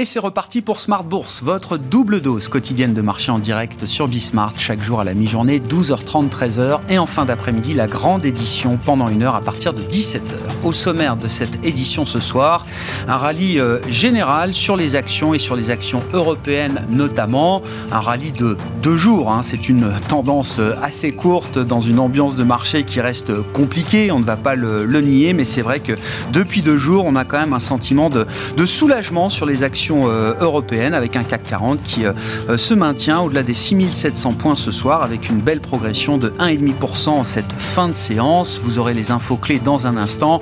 Et c'est reparti pour Smart Bourse, votre double dose quotidienne de marché en direct sur Bismart, chaque jour à la mi-journée, 12h30, 13h, et en fin d'après-midi, la grande édition pendant une heure à partir de 17h. Au sommaire de cette édition ce soir, un rallye euh, général sur les actions et sur les actions européennes notamment, un rallye de deux jours, hein. c'est une tendance euh, assez courte dans une ambiance de marché qui reste compliquée, on ne va pas le, nier, mais c'est vrai que depuis deux jours, on a quand même un sentiment de, de soulagement sur les actions euh, européenne avec un CAC 40 qui euh, euh, se maintient au-delà des 6700 points ce soir avec une belle progression de 1,5% en cette fin de séance. Vous aurez les infos clés dans un instant.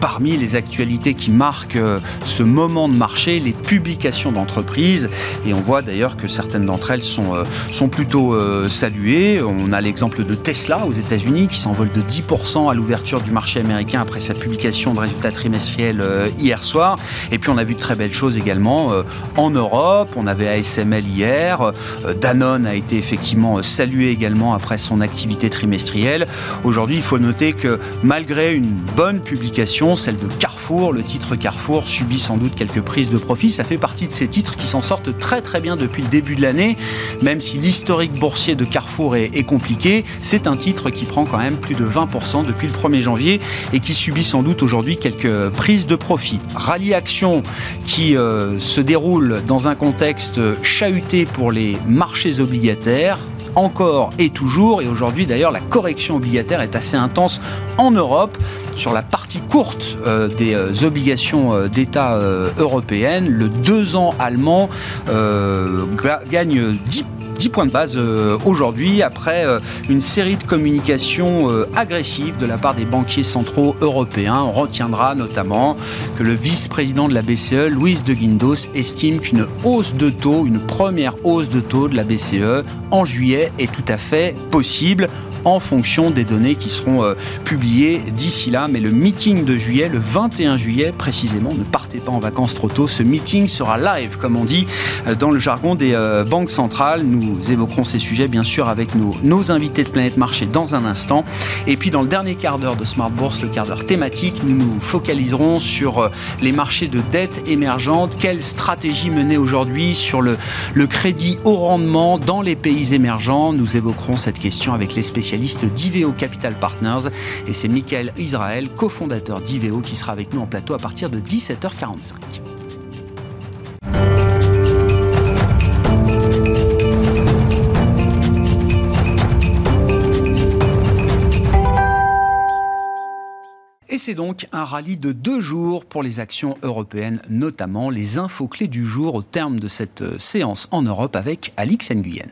parmi les actualités qui marquent ce moment de marché, les publications d'entreprises. Et on voit d'ailleurs que certaines d'entre elles sont, sont plutôt saluées. On a l'exemple de Tesla aux États-Unis qui s'envole de 10% à l'ouverture du marché américain après sa publication de résultats trimestriels hier soir. Et puis on a vu de très belles choses également euh, en Europe. On avait ASML hier. Euh, Danone a été effectivement salué également après son activité trimestrielle. Aujourd'hui, il faut noter que malgré une bonne publication, celle de Carrefour, le titre Carrefour subit sans doute quelques prises de profit. Ça fait partie de ces titres qui s'en sortent très très bien depuis le début de l'année, même si l'historique boursier de Carrefour est, compliqué. C'est un titre qui prend quand même plus de 20% depuis le 1er janvier et qui subit sans doute aujourd'hui quelques prises de profit. Rallye Action qui euh, se déroule dans un contexte chahuté pour les marchés obligataires encore et toujours. Et aujourd'hui, d'ailleurs, la correction obligataire est assez intense en Europe. Sur la partie courte euh, des euh, obligations euh, d'État européennes, le 2 ans allemand gagne 10 10 points de base euh, aujourd'hui après euh, une série de communications euh, agressives de la part des banquiers centraux européens. On retiendra notamment que le vice-président de la BCE, Luis de Guindos, estime qu'une hausse de taux, une première hausse de taux de la BCE en juillet est tout à fait possible en fonction des données qui seront euh, publiées d'ici là. Mais le meeting de juillet, le 21 juillet précisément, ne partez pas en vacances trop tôt. Ce meeting sera live, comme on dit, euh, dans le jargon des euh, banques centrales. Nous évoquerons ces sujets, bien sûr, avec nos, invités de Planète Marché dans un instant. Et puis, dans le dernier quart d'heure de Smart Bourse, le quart d'heure thématique, nous nous focaliserons sur les marchés de dette émergente. Quelle stratégie mener aujourd'hui sur le, le crédit au rendement dans les pays émergents? Nous évoquerons cette question avec les spécialistes spécialiste d'Iveo Capital Partners. Et c'est Michael Israël, cofondateur d'Iveo, qui sera avec nous en plateau à partir de 17h45. Et c'est donc un rallye de deux jours pour les actions européennes, notamment les infos clés du jour au terme de cette euh, séance en Europe avec Alix Nguyen.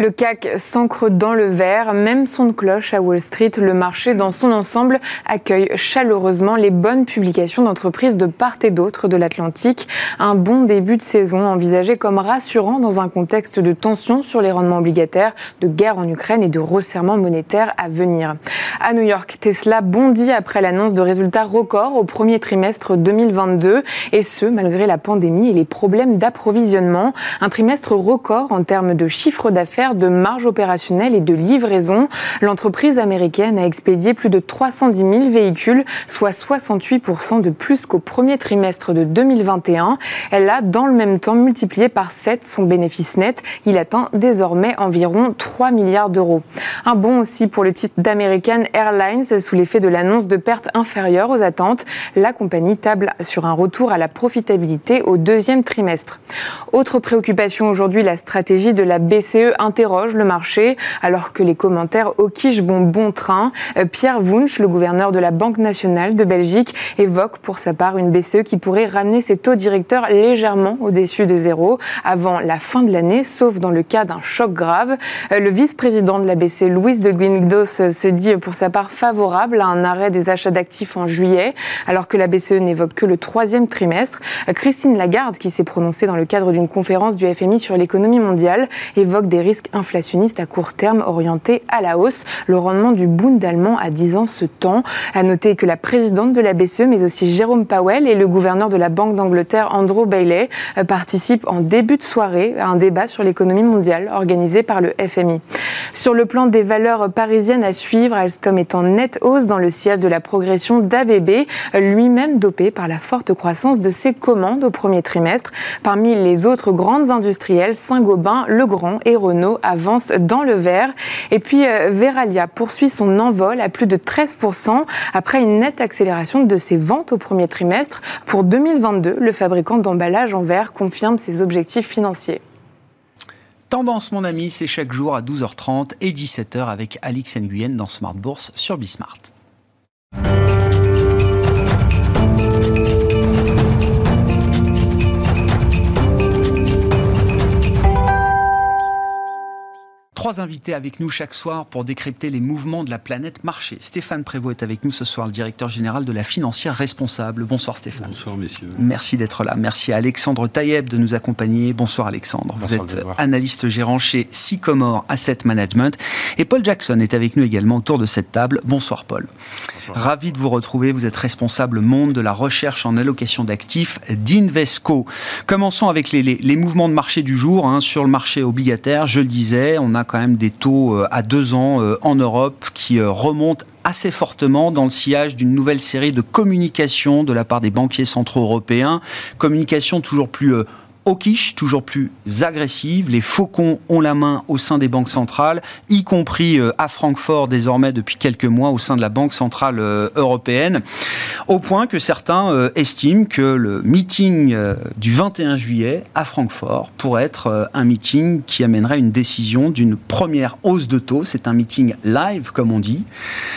Le CAC s'ancre dans le vert, même son de cloche à Wall Street. Le marché dans son ensemble accueille chaleureusement les bonnes publications d'entreprises de part et d'autre de l'Atlantique. Un bon début de saison envisagé comme rassurant dans un contexte de tension sur les rendements obligataires, de guerre en Ukraine et de resserrement monétaire à venir. À New York, Tesla bondit après l'annonce de résultats records au premier trimestre 2022 et ce, malgré la pandémie et les problèmes d'approvisionnement. Un trimestre record en termes de chiffre d'affaires de marge opérationnelle et de livraison. L'entreprise américaine a expédié plus de 310 000 véhicules, soit 68% de plus qu'au premier trimestre de 2021. Elle a dans le même temps multiplié par 7 son bénéfice net. Il atteint désormais environ 3 milliards d'euros. Un bon aussi pour le titre d'American Airlines sous l'effet de l'annonce de pertes inférieures aux attentes. La compagnie table sur un retour à la profitabilité au deuxième trimestre. Autre préoccupation aujourd'hui, la stratégie de la BCE interroge le marché alors que les commentaires au quiche vont bon train. Euh, Pierre Wunsch, le gouverneur de la Banque nationale de Belgique, évoque pour sa part une BCE qui pourrait ramener ses taux directeurs légèrement au-dessus de zéro avant la fin de l'année, sauf dans le cas d'un choc grave. Euh, le vice-président de la BCE, Louis de Guindos, se dit pour sa part favorable à un arrêt des achats d'actifs en juillet, alors que la BCE n'évoque que le troisième trimestre. Euh, Christine Lagarde, qui s'est prononcée dans le cadre d'une conférence du FMI sur l'économie mondiale, évoque des risques inflationniste à court terme orienté à la hausse. Le rendement du Bund allemand à 10 ans se tend. À noter que la présidente de la BCE, mais aussi Jérôme Powell et le gouverneur de la Banque d'Angleterre, Andrew Bailey, euh, participent en début de soirée à un débat sur l'économie mondiale organisé par le FMI. Sur le plan des valeurs parisiennes à suivre, Alstom est en nette hausse dans le siège de la progression d'ABB, lui-même dopé par la forte croissance de ses commandes au premier trimestre. Parmi les autres grandes industrielles, Saint-Gobain, Legrand et Renault avancent dans le vert. Et puis euh, Veralia poursuit son envol à plus de 13% après une nette accélération de ses ventes au premier trimestre. Pour 2022, le fabricant d'emballage en verre confirme ses objectifs financiers. Tendance, mon ami, c'est chaque jour à 12h30 et 17h avec Alix Nguyen dans Smart Bourse sur Bismart. Trois invités avec nous chaque soir pour décrypter les mouvements de la planète marché. Stéphane Prévost est avec nous ce soir, le directeur général de la financière responsable. Bonsoir Stéphane. Bonsoir messieurs. Merci d'être là. Merci à Alexandre Taïeb de nous accompagner. Bonsoir Alexandre. Vous êtes analyste gérant chez Sycomore Asset Management. Et Paul Jackson est avec nous également autour de cette table. Bonsoir Paul. Ravi de vous retrouver. Vous êtes responsable monde de la recherche en allocation d'actifs d'Invesco. Commençons avec les, mouvements de marché du jour. Hein. Sur le marché obligataire, je le disais, on a quand même des taux euh, à deux ans euh, en Europe qui euh, remontent assez fortement dans le sillage d'une nouvelle série de communications de la part des banquiers centraux européens. Communication toujours plus quiche toujours plus agressive. Les faucons ont la main au sein des banques centrales, y compris euh, à Francfort désormais depuis quelques mois au sein de la Banque centrale euh, européenne, au point que certains euh, estiment que le meeting du 21 juillet à Francfort pourrait être un meeting qui amènerait une décision d'une première hausse de taux. C'est un meeting live, comme on dit.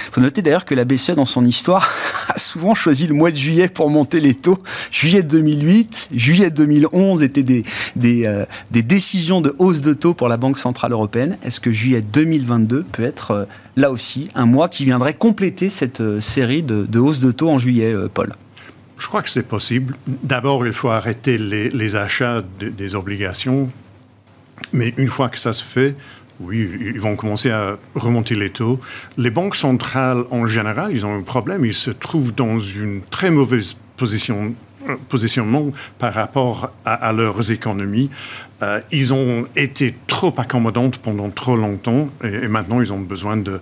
Il faut noter d'ailleurs que la BCE, dans son histoire, a souvent choisi le mois de juillet pour monter les taux. Juillet 2008, juillet 2011 était euh, des, décisions de hausse de taux pour la Banque Centrale Européenne. Est-ce que juillet 2022 peut être euh, là aussi un mois qui viendrait compléter cette euh, série de, de hausses de taux en juillet, Paul? Je crois que c'est possible. D'abord, il faut arrêter les, achats des obligations. Mais une fois que ça se fait, oui, ils vont commencer à remonter les taux. Les banques centrales, en général, ils ont un problème. Ils se trouvent dans une très mauvaise position positionnement par rapport à, leurs économies. Euh, ils ont été trop accommodantes pendant trop longtemps et, maintenant ils ont besoin de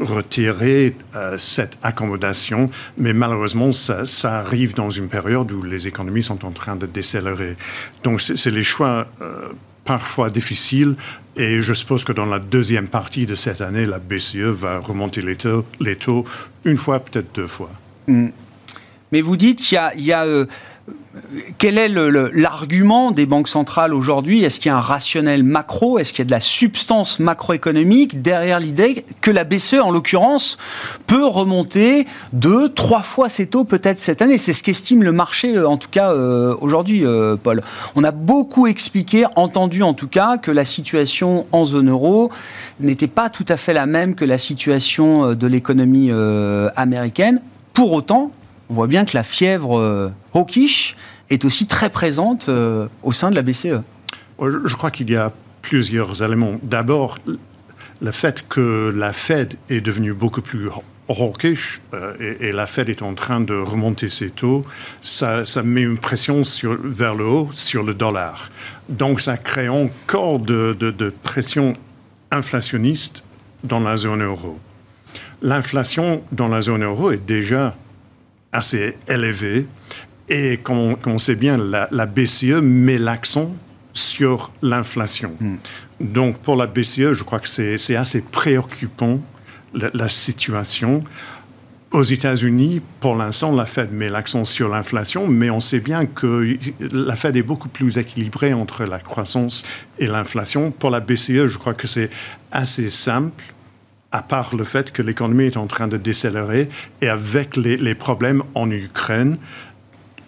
retirer euh, cette accommodation. Mais malheureusement, ça, arrive dans une période où les économies sont en train de décélérer. Donc c'est les choix. Euh, parfois difficiles et je suppose que dans la deuxième partie de cette année, la BCE va remonter les taux, les taux une fois, peut-être deux fois. Mm. Mais vous dites, il y a, euh, quel est l'argument des banques centrales aujourd'hui? Est-ce qu'il y a un rationnel macro? Est-ce qu'il y a de la substance macroéconomique derrière l'idée que la BCE, en l'occurrence, peut remonter deux, trois fois ses taux peut-être cette année? C'est ce qu'estime le marché, euh, en tout cas euh, aujourd'hui, Paul. On a beaucoup expliqué, entendu en tout cas, que la situation en zone euro n'était pas tout à fait la même que la situation de l'économie américaine. Pour autant, on voit bien que la fièvre euh, hawkish est aussi très présente euh, au sein de la BCE. Je crois qu'il y a plusieurs éléments. D'abord, le fait que la Fed est devenue beaucoup plus hawkish euh, et, la Fed est en train de remonter ses taux, ça, met une pression sur, vers le haut sur le dollar. Donc ça crée encore de pression inflationniste dans la zone euro. L'inflation dans la zone euro est déjà assez élevé. Et comme on, sait bien, la, BCE met l'accent sur l'inflation. Hmm. Donc pour la BCE, je crois que c'est assez préoccupant la, situation. Aux États-Unis, pour l'instant, la Fed met l'accent sur l'inflation, mais on sait bien que la Fed est beaucoup plus équilibrée entre la croissance et l'inflation. Pour la BCE, je crois que c'est assez simple à part le fait que l'économie est en train de décélérer et avec les, problèmes en Ukraine,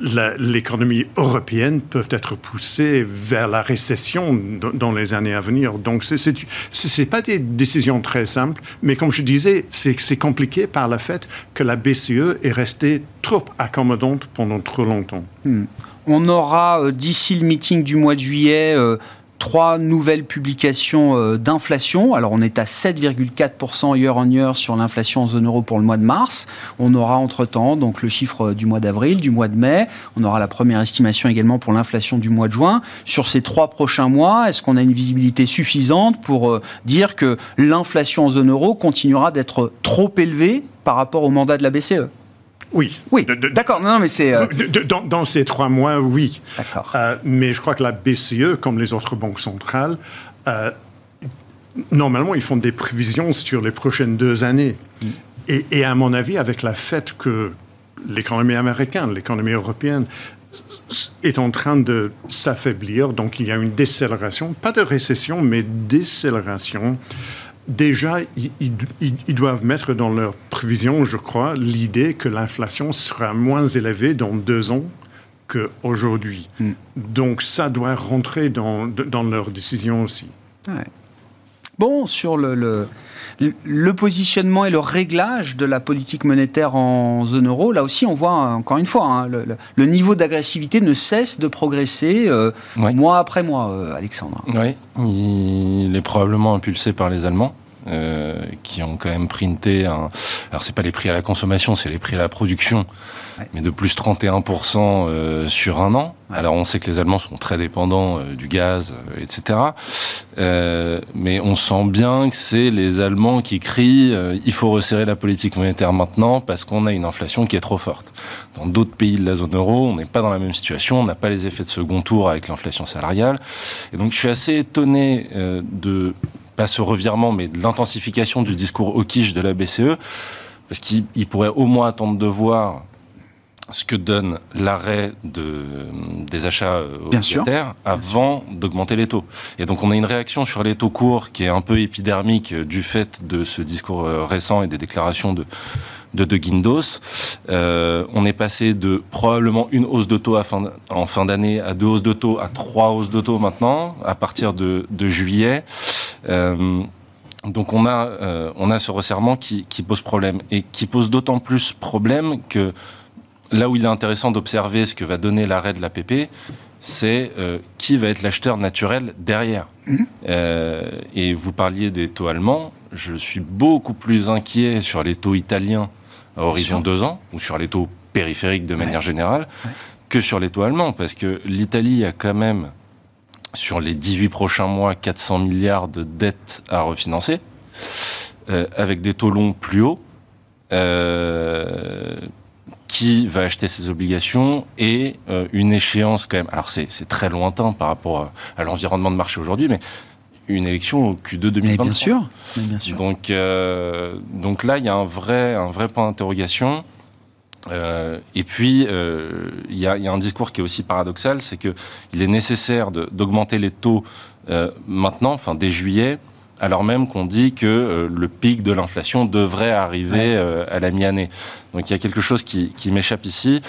l'économie européenne peut être poussée vers la récession dans les années à venir. Donc, ce n'est pas des décisions très simples, mais comme je disais, c'est compliqué par le fait que la BCE est restée trop accommodante pendant trop longtemps. Hmm. On aura, euh, d'ici le meeting du mois de juillet, euh, trois nouvelles publications euh, d'inflation. Alors on est à 7,4% year on year sur l'inflation en zone euro pour le mois de mars. On aura entre-temps donc le chiffre du mois d'avril, du mois de mai. On aura la première estimation également pour l'inflation du mois de juin. Sur ces trois prochains mois, est-ce qu'on a une visibilité suffisante pour euh, dire que l'inflation en zone euro continuera d'être trop élevée par rapport au mandat de la BCE oui. Oui, d'accord. Non, mais c'est. Euh, dans, ces trois mois, oui. D'accord. Euh, mais je crois que la BCE, comme les autres banques centrales, euh, normalement, ils font des prévisions sur les prochaines deux années. Mm. Et, à mon avis, avec la fait que l'économie américaine, l'économie européenne est en train de s'affaiblir, donc il y a une décélération, pas de récession, mais décélération déjà, ils, doivent mettre dans leurs prévisions, je crois, l'idée que l'inflation sera moins élevée dans deux ans qu'aujourd'hui. Hmm. Donc ça doit rentrer dans, dans leurs décisions aussi. Bon, sur le, le, positionnement et le réglage de la politique monétaire en zone euro, là aussi, on voit encore une fois, hein, le, niveau d'agressivité ne cesse de progresser euh, mois après mois, euh, Alexandre. Oui, il est probablement impulsé par les Allemands. Euh, qui ont quand même printé un. Alors c'est pas les prix à la consommation, c'est les prix à la production, mais de plus 31% euh, sur un an. Alors on sait que les Allemands sont très dépendants euh, du gaz, etc. mais on sent bien que c'est les Allemands qui crient il faut resserrer la politique monétaire maintenant parce qu'on a une inflation qui est trop forte. Dans d'autres pays de la zone euro, on n'est pas dans la même situation, on n'a pas les effets de second tour avec l'inflation salariale. Et donc je suis assez étonné de pas ce revirement, mais de l'intensification du discours au quiche de la BCE, parce qu'il pourrait au moins attendre de voir ce que donne l'arrêt de, des achats obligataires avant d'augmenter les taux. Et donc on a une réaction sur les taux courts qui est un peu épidermique du fait de ce discours euh, récent et des déclarations de, de De Guindos. Euh, on est passé de probablement une hausse de taux en fin d'année à deux hausses de taux à trois hausses de taux maintenant, à partir de, de juillet. Euh, donc on a, euh, on a ce resserrement qui, qui, pose problème et qui pose d'autant plus problème que là où il est intéressant d'observer ce que va donner l'arrêt de l'APP, c'est euh, qui va être l'acheteur naturel derrière. Mhm. et vous parliez des taux allemands, je suis beaucoup plus inquiet sur les taux italiens à horizon deux ans, ou sur les taux périphériques de manière générale, que sur les taux allemands, parce que l'Italie a quand même sur les 18 prochains mois 400 milliards de dettes à refinancer, euh, avec des taux longs plus hauts. Euh, qui va acheter ses obligations et euh, une échéance quand même. Alors c'est très lointain par rapport à, l'environnement de marché aujourd'hui, mais une élection au Q2 2023. bien sûr, bien sûr. Donc, donc là, il y a un vrai, un vrai point d'interrogation. Euh, et puis, euh, il y, a, y, a, un discours qui est aussi paradoxal, c'est que il est nécessaire d'augmenter les taux euh, maintenant, enfin dès juillet, alors même qu'on dit que euh, le pic de l'inflation devrait arriver euh, à la mi-année. Donc il y a quelque chose qui, qui m'échappe ici.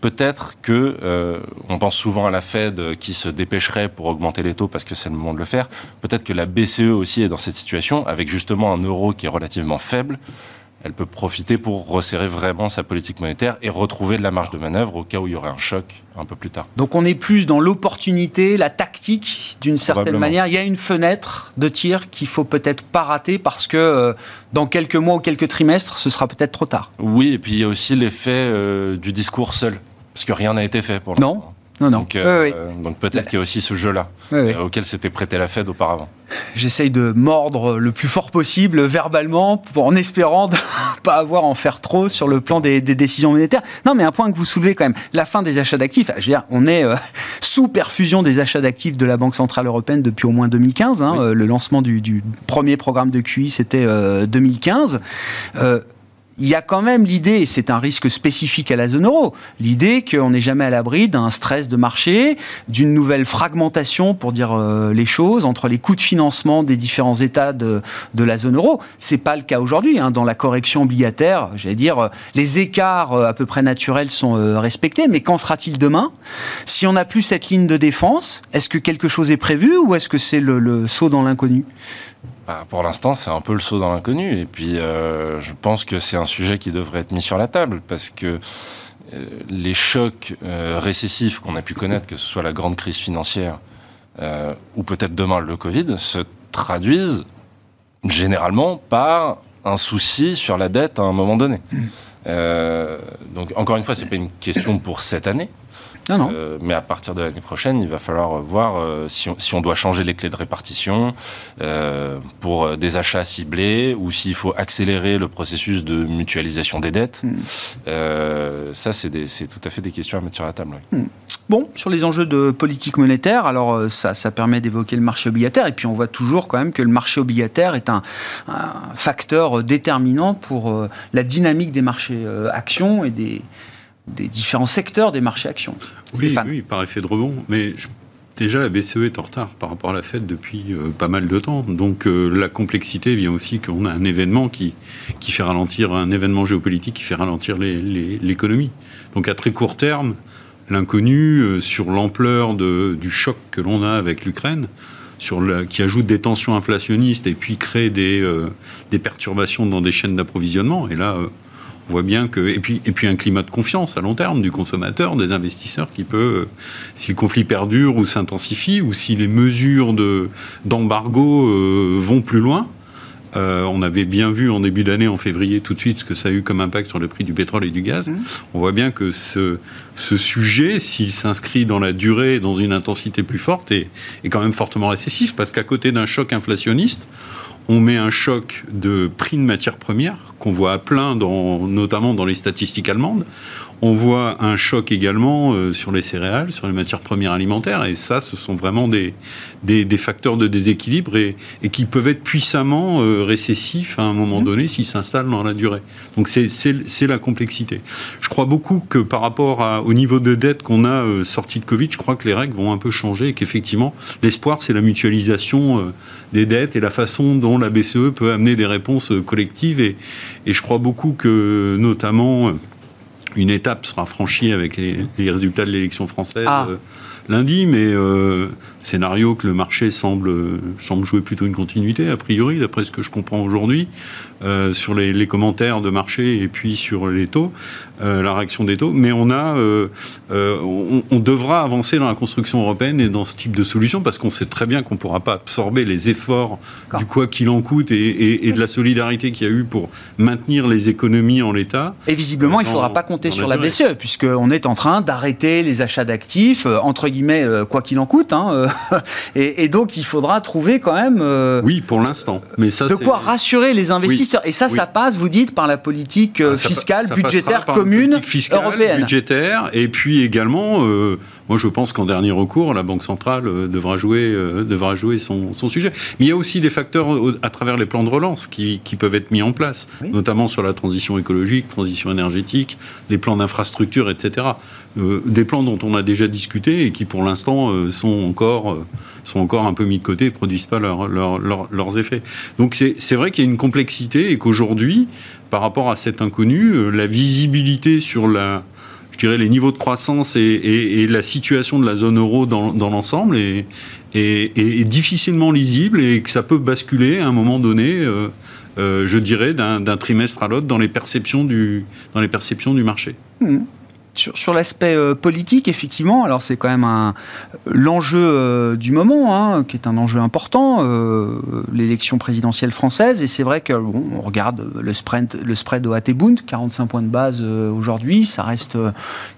Peut-être que on pense souvent à la Fed qui se dépêcherait pour augmenter les taux parce que c'est le moment de le faire. Peut-être que la BCE aussi est dans cette situation avec justement un euro qui est relativement faible elle peut profiter pour resserrer vraiment sa politique monétaire et retrouver de la marge de manœuvre au cas où il y aurait un choc un peu plus tard. Donc on est plus dans l'opportunité, la tactique d'une certaine manière. Il y a une fenêtre de tir qu'il faut peut-être pas rater parce que euh, dans quelques mois ou quelques trimestres, ce sera peut-être trop tard. Oui, et puis il y a aussi l'effet euh, du discours seul, parce que rien n'a été fait pour l'instant. Non. Non, non. Donc, euh, donc peut-être qu'il y a aussi ce jeu-là, auquel s'était prêté la Fed auparavant. J'essaye de mordre le plus fort possible verbalement en espérant ne pas avoir à en faire trop sur le plan des, décisions monétaires. Non, mais un point que vous soulevez quand même, la fin des achats d'actifs. Je veux dire, on est euh, sous perfusion des achats d'actifs de la Banque Centrale Européenne depuis au moins 2015. Hein. Euh, le lancement du, premier programme de QI, c'était 2015 il y a quand même l'idée, et c'est un risque spécifique à la zone euro, l'idée qu'on n'est jamais à l'abri d'un stress de marché, d'une nouvelle fragmentation, pour dire euh, les choses, entre les coûts de financement des différents États de, la zone euro. C'est pas le cas aujourd'hui. Hein. Dans la correction obligataire, j'allais dire, euh, les écarts euh, à peu près naturels sont respectés, mais qu'en sera-t-il demain? Si on n'a plus cette ligne de défense, est-ce que quelque chose est prévu ou est-ce que c'est le, le saut dans l'inconnu? Bah, pour l'instant, c'est un peu le saut dans l'inconnu. Et puis, euh, je pense que c'est un sujet qui devrait être mis sur la table parce que euh, les chocs euh, récessifs qu'on a pu connaître, que ce soit la grande crise financière ou peut-être demain le Covid, se traduisent généralement par un souci sur la dette à un moment donné. Donc encore une fois, c'est pas une question pour cette année. Euh, mais à partir de l'année prochaine, il va falloir voir euh, si, on, doit changer les clés de répartition euh, pour des achats ciblés ou s'il faut accélérer le processus de mutualisation des dettes. Hmm. ça, c'est tout à fait des questions à mettre sur la table. Hmm. Bon, sur les enjeux de politique monétaire, alors ça, ça permet d'évoquer le marché obligataire, et puis on voit toujours quand même que le marché obligataire est un, facteur déterminant pour la dynamique des marchés actions et des, des différents secteurs des marchés actions. Oui, oui, par effet de rebond. Mais déjà, la BCE est en retard par rapport à la Fed depuis euh, pas mal de temps. Donc euh, la complexité vient aussi qu'on a un événement qui, qui fait ralentir, un événement géopolitique qui fait ralentir l'économie. Donc à très court terme, l'inconnu euh, sur l'ampleur du choc que l'on a avec l'Ukraine, sur qui ajoute des tensions inflationnistes et puis crée des, des perturbations dans des chaînes d'approvisionnement. Et là, on voit bien que et puis et puis un climat de confiance à long terme du consommateur, des investisseurs qui peut, si le conflit perdure ou s'intensifie ou si les mesures de d'embargo euh, vont plus loin. Euh, on avait bien vu en début d'année, en février, tout de suite, ce que ça a eu comme impact sur le prix du pétrole et du gaz. Mmh. On voit bien que ce, ce sujet, s'il s'inscrit dans la durée, dans une intensité plus forte, est, est quand même fortement récessif, parce qu'à côté d'un choc inflationniste, on met un choc de prix de matières premières qu'on voit à plein, notamment dans les statistiques allemandes. On voit un choc également euh, sur les céréales, sur les matières premières alimentaires, et ça, ce sont vraiment des, des, facteurs de déséquilibre et, et, qui peuvent être puissamment euh, récessifs à un moment mmh. donné s'ils s'installent dans la durée. Donc c'est la complexité. Je crois beaucoup que par rapport à, au niveau de dette qu'on a euh, sorti de Covid, je crois que les règles vont un peu changer et qu'effectivement, l'espoir, c'est la mutualisation des dettes et la façon dont la BCE peut amener des réponses collectives. Et, et je crois beaucoup que, notamment, une étape sera franchie avec les, résultats de l'élection française ah. euh, lundi, mais euh, scénario que le marché semble, semble jouer plutôt une continuité, a priori, d'après ce que je comprends aujourd'hui, euh, sur les, commentaires de marché et puis sur les taux, euh, la réaction des taux. Mais on a, euh, on, on, devra avancer dans la construction européenne et dans ce type de solution parce qu'on sait très bien qu'on ne pourra pas absorber les efforts du quoi qu'il en coûte et, et, de la solidarité qu'il y a eu pour maintenir les économies en l'état. Et visiblement, il ne faudra pas compter sur la, BCE puisqu'on est en train d'arrêter les achats d'actifs, entre guillemets, quoi qu'il en coûte. Hein, et, et, donc, il faudra trouver quand même. oui, pour l'instant. Mais ça, de quoi rassurer les investisseurs. Et ça, ça passe, vous dites, par la politique euh, ah, fiscale, budgétaire commune fiscale, européenne. budgétaire, et puis également, euh, moi je pense qu'en dernier recours, la Banque centrale euh, devra jouer, devra jouer son, sujet. Mais il y a aussi des facteurs à travers les plans de relance qui, peuvent être mis en place, notamment sur la transition écologique, transition énergétique, les plans d'infrastructure, etc. des plans dont on a déjà discuté et qui pour l'instant sont encore sont encore un peu mis de côté et produisent pas leurs effets. Donc c'est vrai qu'il y a une complexité et qu'aujourd'hui, par rapport à cet inconnu, euh, la visibilité sur la, je dirais, les niveaux de croissance et, la situation de la zone euro dans, l'ensemble est, difficilement lisible et que ça peut basculer à un moment donné, euh, euh, je dirais, d'un trimestre à l'autre dans les perceptions du, dans les perceptions du marché. Mmh sur, l'aspect euh, politique, effectivement, alors c'est quand même l'enjeu euh, du moment, hein, qui est un enjeu important, euh, l'élection présidentielle française. Et c'est vrai que on regarde le spread, le spread au Bund, 45 points de base aujourd'hui, ça reste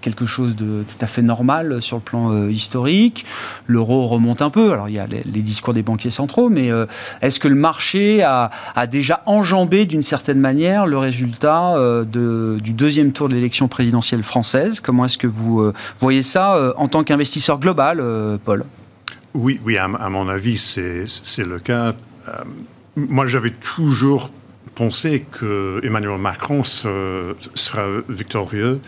quelque chose de tout à fait normal sur le plan historique. L'euro remonte un peu. Alors il y a les, discours des banquiers centraux, mais est-ce que le marché a, déjà enjambé d'une certaine manière le résultat du deuxième tour de l'élection présidentielle française? Comment est-ce que vous euh, voyez ça euh, en tant qu'investisseur global, euh, Paul? Oui, oui à, mon avis, c'est le cas. moi, j'avais toujours pensé que Emmanuel Macron sera victorieux,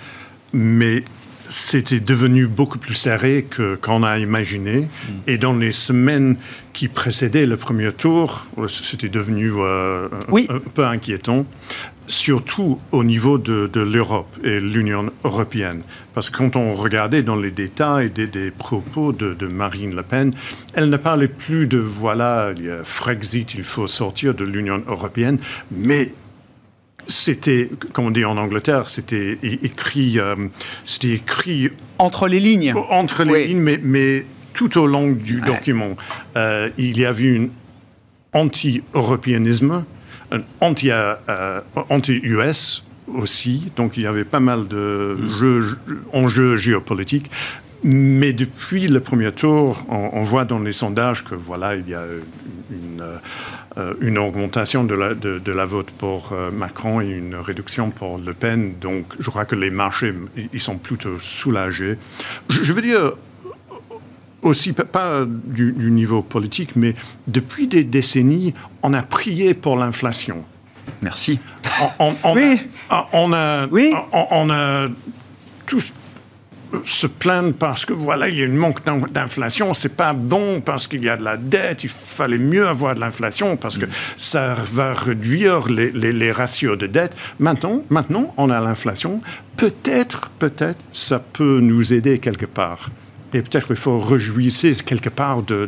mais c'était devenu beaucoup plus serré que qu'on a imaginé. Mm. Et dans les semaines qui précédaient le premier tour, c'était devenu un, peu inquiétant surtout au niveau de, l'Europe et l'Union européenne. Parce que quand on regardait dans les détails des, propos de, Marine Le Pen, elle ne parlait plus de voilà, il y a Frexit, il faut sortir de l'Union européenne, mais c'était, comme on dit en Angleterre, c'était écrit, euh, c'était écrit entre les lignes. Entre les lignes, mais, mais tout au long du document, il y avait un anti-européanisme, anti-US aussi, donc il y avait pas mal de jeux, enjeux géopolitiques. Mais depuis le premier tour, on, voit dans les sondages que voilà, il y a une, euh, une augmentation de la, de, la, vote pour euh, Macron et une réduction pour Le Pen. Donc, je crois que les marchés, ils sont plutôt soulagés. Je, veux dire aussi, pas du, niveau politique, mais depuis des décennies, on a prié pour l'inflation. Merci. On, oui. on a, oui. on, a tous se plaindre parce que voilà, il y a une manque d'inflation, c'est pas bon parce qu'il y a de la dette, il fallait mieux avoir de l'inflation parce que ça va réduire les, les, ratios de dette. Maintenant, maintenant, on a l'inflation. Peut-être, peut-être, ça peut nous aider quelque part. Et peut-être qu'il faut réjouir quelque part de,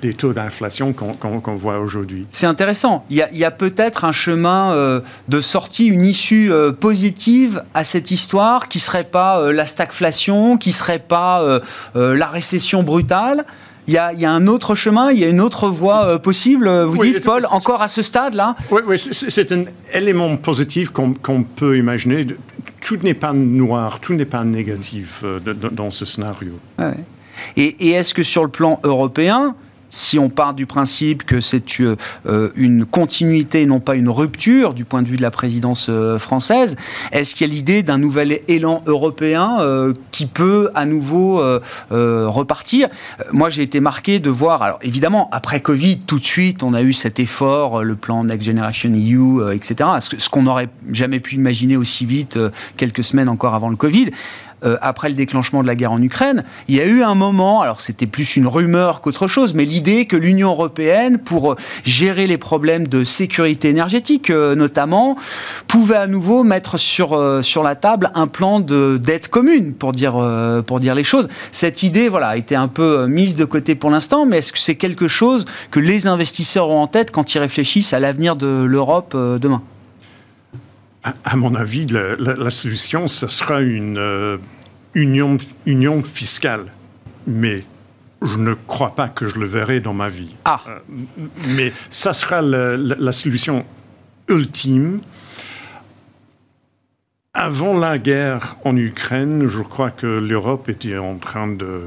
des taux d'inflation qu'on voit aujourd'hui. C'est intéressant. Il y a, peut-être un chemin euh, de sortie, une issue euh, positive à cette histoire qui ne serait pas euh, la stagflation, qui ne serait pas la récession brutale. Il y, a, un autre chemin, il y a une autre voie possible, vous dites, Paul, encore à ce stade-là? Oui, oui c'est un élément positif qu'on peut imaginer tout n'est pas noir, tout n'est pas négatif euh, dans ce scénario. Et, est-ce que sur le plan européen, si on part du principe que c'est euh, euh, une continuité, non pas une rupture du point de vue de la présidence française, est-ce qu'il y a l'idée d'un nouvel élan européen qui peut à nouveau repartir? Moi, j'ai été marqué de voir, alors évidemment, après Covid, tout de suite, on a eu cet effort, le plan Next Generation EU, etc. Ce qu'on n'aurait jamais pu imaginer aussi vite quelques semaines encore avant le Covid. Euh, après le déclenchement de la guerre en Ukraine, il y a eu un moment, alors c'était plus une rumeur qu'autre chose, mais l'idée que l'Union européenne, pour euh, gérer les problèmes de sécurité énergétique euh, notamment, pouvait à nouveau mettre sur, sur la table un plan de dette commune, pour dire, pour dire les choses. Cette idée voilà, a été un peu mise de côté pour l'instant, mais est-ce que c'est quelque chose que les investisseurs ont en tête quand ils réfléchissent à l'avenir de l'Europe demain? À, mon avis, la, solution, ce sera une euh, union, union fiscale. Mais je ne crois pas que je le verrai dans ma vie. Ah. Euh, mais ça sera la, solution ultime. Avant la guerre en Ukraine, je crois que l'Europe était en train de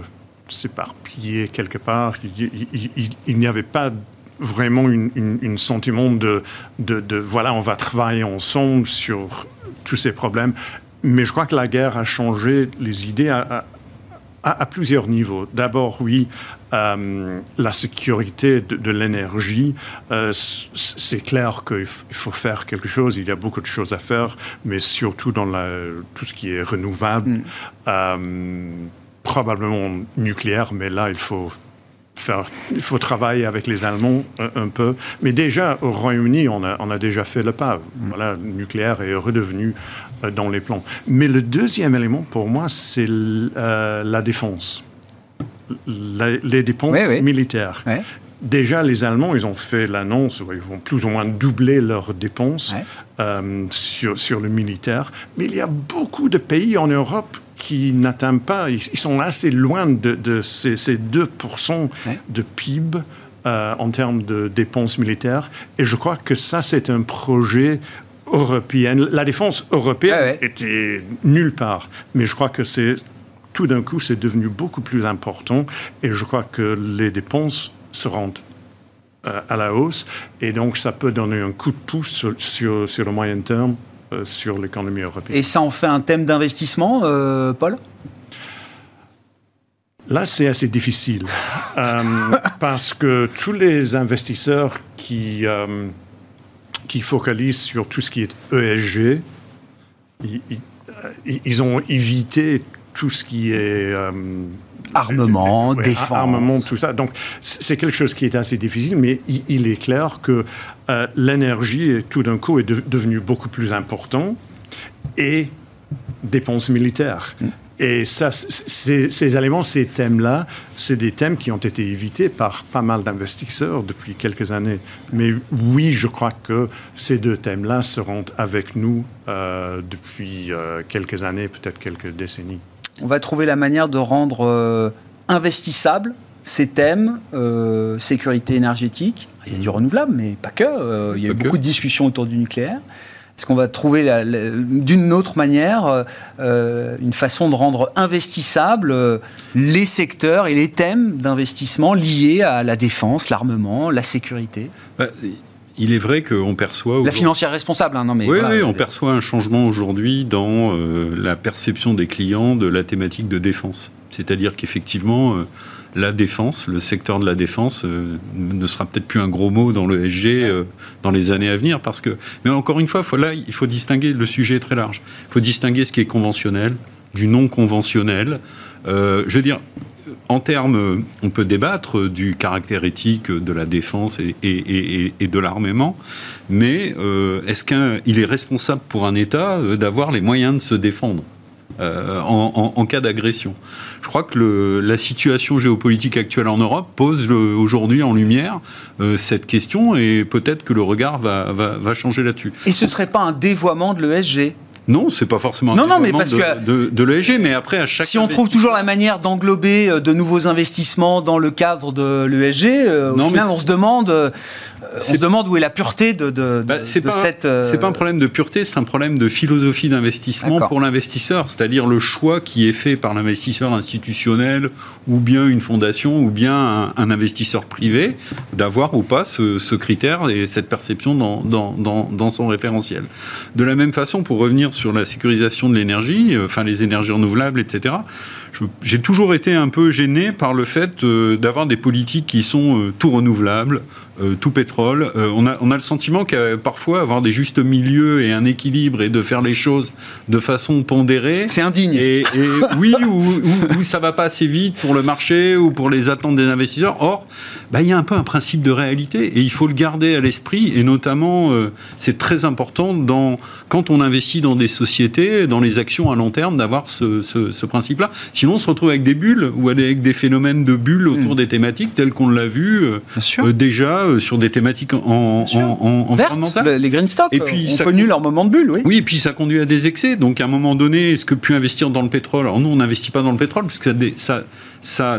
s'éparpiller quelque part. il n'y avait pas vraiment un sentiment de, de, voilà, on va travailler ensemble sur tous ces problèmes. Mais je crois que la guerre a changé les idées à, à, plusieurs niveaux. D'abord, oui, euh, la sécurité de, l'énergie, euh, c'est clair qu'il faut faire quelque chose. Il y a beaucoup de choses à faire, mais surtout dans la, tout ce qui est renouvelable. Mm. Euh, probablement nucléaire, mais là, il faut il faut travailler avec les Allemands un, peu. Mais déjà, au Royaume-Uni, on a, déjà fait le pas. Voilà, le nucléaire est redevenu euh, dans les plans. Mais le deuxième élément, pour moi, c'est euh, la défense. les dépenses militaires. Déjà, les Allemands, ils ont fait l'annonce, ils vont plus ou moins doubler leurs dépenses euh, sur, sur le militaire. Mais il y a beaucoup de pays en Europe qui n'atteignent pas, ils, sont assez loin de, ces, 2% de PIB euh, en termes de dépenses militaires. Et je crois que ça, c'est un projet européen. La défense européenne était nulle part. Mais je crois que c'est tout d'un coup, c'est devenu beaucoup plus important. Et je crois que les dépenses seront euh, à la hausse. Et donc, ça peut donner un coup de pouce sur, sur, sur le moyen terme sur l'économie européenne. Et ça en fait un thème d'investissement, euh, Paul? Là, c'est assez difficile euh, parce que tous les investisseurs qui, qui focalisent sur tout ce qui est ESG, ils, ont évité tout ce qui est armement, défense. Armement, tout ça. Donc, c'est quelque chose qui est assez difficile, mais il, est clair que euh, l'énergie, tout d'un coup, est devenue beaucoup plus important et dépenses militaires. Mm. Et ça, ces éléments, ces thèmes-là, c'est des thèmes qui ont été évités par pas mal d'investisseurs depuis quelques années. Mais oui, je crois que ces deux thèmes-là seront avec nous euh, depuis euh, quelques années, peut-être quelques décennies on va trouver la manière de rendre euh, investissables ces thèmes, sécurité énergétique, il y a du renouvelable, mais pas que. Euh, il y a eu beaucoup de discussions autour du nucléaire. Est-ce qu'on va trouver d'une autre manière euh, une façon de rendre investissables les secteurs et les thèmes d'investissement liés à la défense, l'armement, la sécurité? Bah, il est vrai qu'on perçoit... La financière responsable, hein, non mais... Oui, oui on perçoit un changement aujourd'hui dans la perception des clients de la thématique de défense. C'est-à-dire qu'effectivement, la défense, le secteur de la défense euh, ne sera peut-être plus un gros mot dans le SG euh, dans les années à venir parce que mais encore une fois là il faut distinguer le sujet est très large. Il faut distinguer ce qui est conventionnel du non conventionnel euh, je veux dire en termes, on peut débattre du caractère éthique de la défense et, de l'armement, mais est-ce qu'il est responsable pour un État d'avoir les moyens de se défendre? Euh, en, cas d'agression. Je crois que la situation géopolitique actuelle en Europe pose aujourd'hui en lumière euh, cette question et peut-être que le regard va, va changer là-dessus. Et ce ne serait pas un dévoiement de l'ESG non, c'est pas forcément non, non, mais parce de, que de, l'ESG, mais après à chaque si on trouve toujours la manière d'englober euh, de nouveaux investissements dans le cadre de l'ESG, au final, on se demande on se demande où est la pureté de, de, bah, pas, cette. Euh, c'est pas un problème de pureté, c'est un problème de philosophie d'investissement pour l'investisseur, c'est-à-dire le choix qui est fait par l'investisseur institutionnel ou bien une fondation ou bien un, investisseur privé d'avoir ou pas ce, critère et cette perception dans, dans, dans, dans, son référentiel. De la même façon, pour revenir sur la sécurisation de l'énergie, euh, enfin les énergies renouvelables, etc j'ai toujours été un peu gêné par le fait euh, d'avoir des politiques qui sont euh, tout renouvelables, euh, tout pétrole. on, a, on a le sentiment qu'à parfois avoir des justes milieux et un équilibre et de faire les choses de façon pondérée. C'est indigne. Et, oui, ou, ça va pas assez vite pour le marché ou pour les attentes des investisseurs. Or, bah, il y a un peu un principe de réalité et il faut le garder à l'esprit. Et notamment, c'est très important dans, quand on investit dans des sociétés, dans les actions à long terme, d'avoir ce, ce, ce principe-là. Sinon, on se retrouve avec des bulles ou avec des phénomènes de bulles autour hmm. des thématiques telles qu'on l'a vu euh, euh, déjà euh, sur des thématiques en, environnementales. Les green stocks et puis, ont connu leur moment de bulle, oui. Oui, et puis ça conduit à des excès. Donc à un moment donné, est-ce que pu investir dans le pétrole? Alors nous, on n'investit pas dans le pétrole parce que ça, ça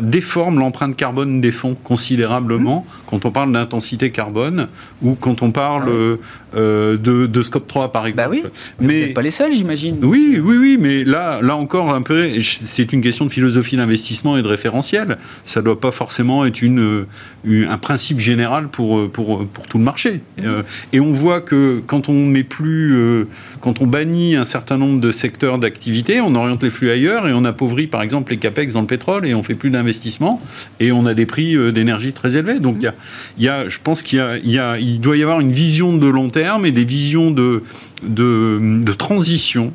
déforme l'empreinte carbone des fonds considérablement mmh. quand on parle d'intensité carbone ou quand on parle ah euh, de, scope 3 par exemple. Bah oui, mais, vous pas les seuls j'imagine. Oui, oui, oui, mais là, là encore un peu, c'est une question de philosophie d'investissement et de référentiel. Ça ne doit pas forcément être une, un principe général pour, pour, pour tout le marché. Mmh. Euh, et on voit que quand on met plus, euh, quand on bannit un certain nombre de secteurs d'activité, on oriente les flux ailleurs et on appauvrit par exemple les capex dans le pétrole et on fait plus d'investissement et on a des prix euh, d'énergie très élevés. Donc il y a, je pense qu'il y, y il doit y avoir une vision de long terme et des visions de transition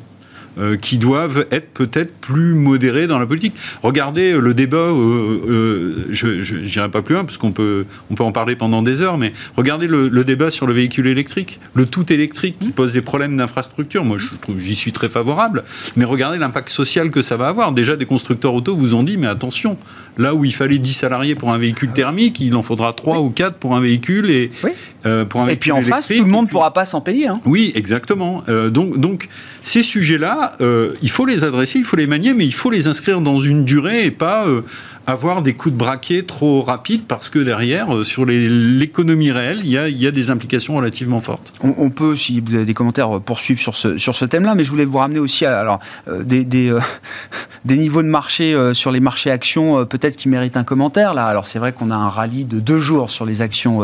euh, qui doivent être peut-être plus modérés dans la politique. Regardez euh, le débat, euh, euh, je n'irai pas plus loin parce qu'on peut, on peut en parler pendant des heures, mais regardez le, débat sur le véhicule électrique, le tout électrique qui pose des problèmes d'infrastructure. Moi, j'y suis très favorable, mais regardez l'impact social que ça va avoir. Déjà, des constructeurs auto vous ont dit, mais attention, là où il fallait 10 salariés pour un véhicule thermique, il en faudra 3 ou 4 pour un véhicule et pour un Et puis en face, tout le monde ne pourra pas s'en payer. Hein. Oui, exactement. donc, donc ces sujets-là euh, il faut les adresser, il faut les manier, mais il faut les inscrire dans une durée et pas euh, avoir des coups de braquet trop rapides parce que derrière, euh, sur l'économie réelle, il y, a, des implications relativement fortes. On, peut, si vous avez des commentaires, poursuivre sur ce, thème-là, mais je voulais vous ramener aussi à alors, des, des, des, niveaux de marché sur les marchés actions, peut-être qui méritent un commentaire. Là, alors c'est vrai qu'on a un rallye de deux jours sur les actions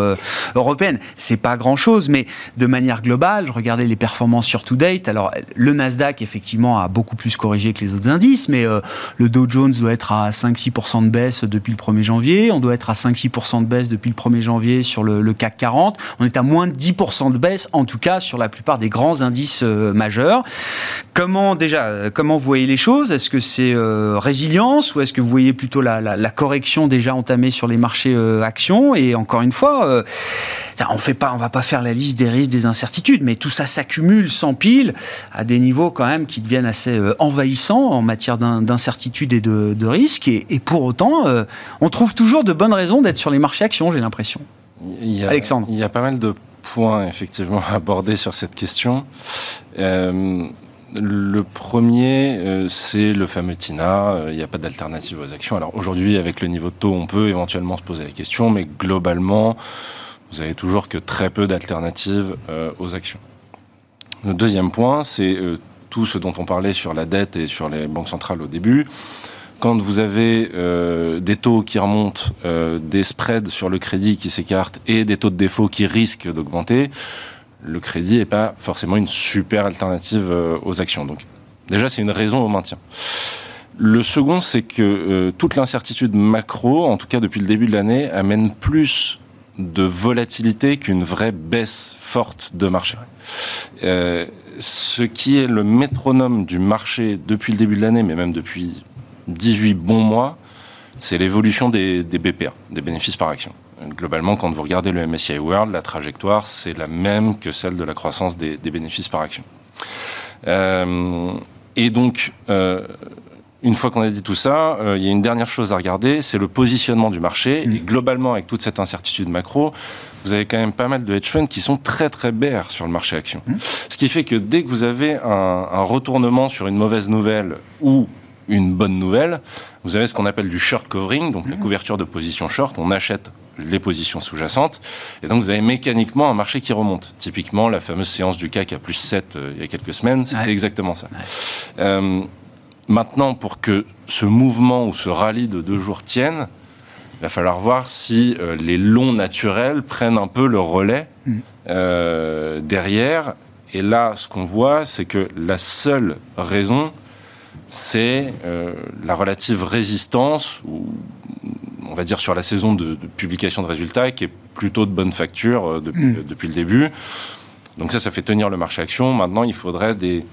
européennes. C'est pas grand-chose, mais de manière globale, je regardais les performances sur to date. Alors le Nasdaq, effectivement, a beaucoup plus corrigé que les autres indices, mais euh, le Dow Jones doit être à 5-6% de baisse depuis le 1er janvier, on doit être à 5-6% de baisse depuis le 1er janvier sur le, CAC 40, on est à moins de 10% de baisse en tout cas sur la plupart des grands indices euh, majeurs. Comment déjà, euh, comment vous voyez les choses? Est-ce que c'est résilience ou est-ce que vous voyez plutôt la, correction déjà entamée sur les marchés actions? Et encore une fois, on fait pas, on va pas faire la liste des risques, des incertitudes, mais tout ça s'accumule, s'empile à des niveaux quand même qui deviennent assez euh, envahissants en matière d'incertitude et de, risques. Et, pour autant, euh, on trouve toujours de bonnes raisons d'être sur les marchés actions, j'ai l'impression. Alexandre. Il y a pas mal de points effectivement abordés sur cette question. Euh, le premier, euh, c'est le fameux TINA. Il n'y a pas d'alternative aux actions. Alors aujourd'hui, avec le niveau de taux, on peut éventuellement se poser la question, mais globalement, vous avez toujours que très peu d'alternatives aux actions. Le deuxième point, c'est tout ce dont on parlait sur la dette et sur les banques centrales au début quand vous avez euh, des taux qui remontent, euh, des spreads sur le crédit qui s'écartent et des taux de défaut qui risquent d'augmenter, le crédit n'est pas forcément une super alternative euh, aux actions. Donc déjà, c'est une raison au maintien. Le second, c'est que toute l'incertitude macro, en tout cas depuis le début de l'année, amène plus de volatilité qu'une vraie baisse forte de marché. ce qui est le métronome du marché depuis le début de l'année, mais même depuis 18 bons mois, c'est l'évolution des, BPA, des bénéfices par action. Globalement, quand vous regardez le MSCI World, la trajectoire, c'est la même que celle de la croissance des, bénéfices par action. Euh, et donc, euh, une fois qu'on a dit tout ça, euh, il y a une dernière chose à regarder, c'est le positionnement du marché. Mm. Et globalement, avec toute cette incertitude macro, vous avez quand même pas mal de hedge funds qui sont très très bears sur le marché action. Mm. Ce qui fait que dès que vous avez un, un retournement sur une mauvaise nouvelle ou une bonne nouvelle. Vous avez ce qu'on appelle du short covering, donc la mmh. couverture de position short. On achète les positions sous-jacentes. Et donc, vous avez mécaniquement un marché qui remonte. Typiquement, la fameuse séance du CAC à plus 7 euh, il y a quelques semaines, c'était exactement ça. Euh, maintenant, pour que ce mouvement ou ce rallye de deux jours tienne, il va falloir voir si euh, les longs naturels prennent un peu le relais mmh. derrière. Et là, ce qu'on voit, c'est que la seule raison, c'est euh, la relative résistance, ou, on va dire sur la saison de, publication de résultats, qui est plutôt de bonne facture euh, mm. depuis le début. Donc ça, ça fait tenir le marché action. Maintenant, il faudrait des,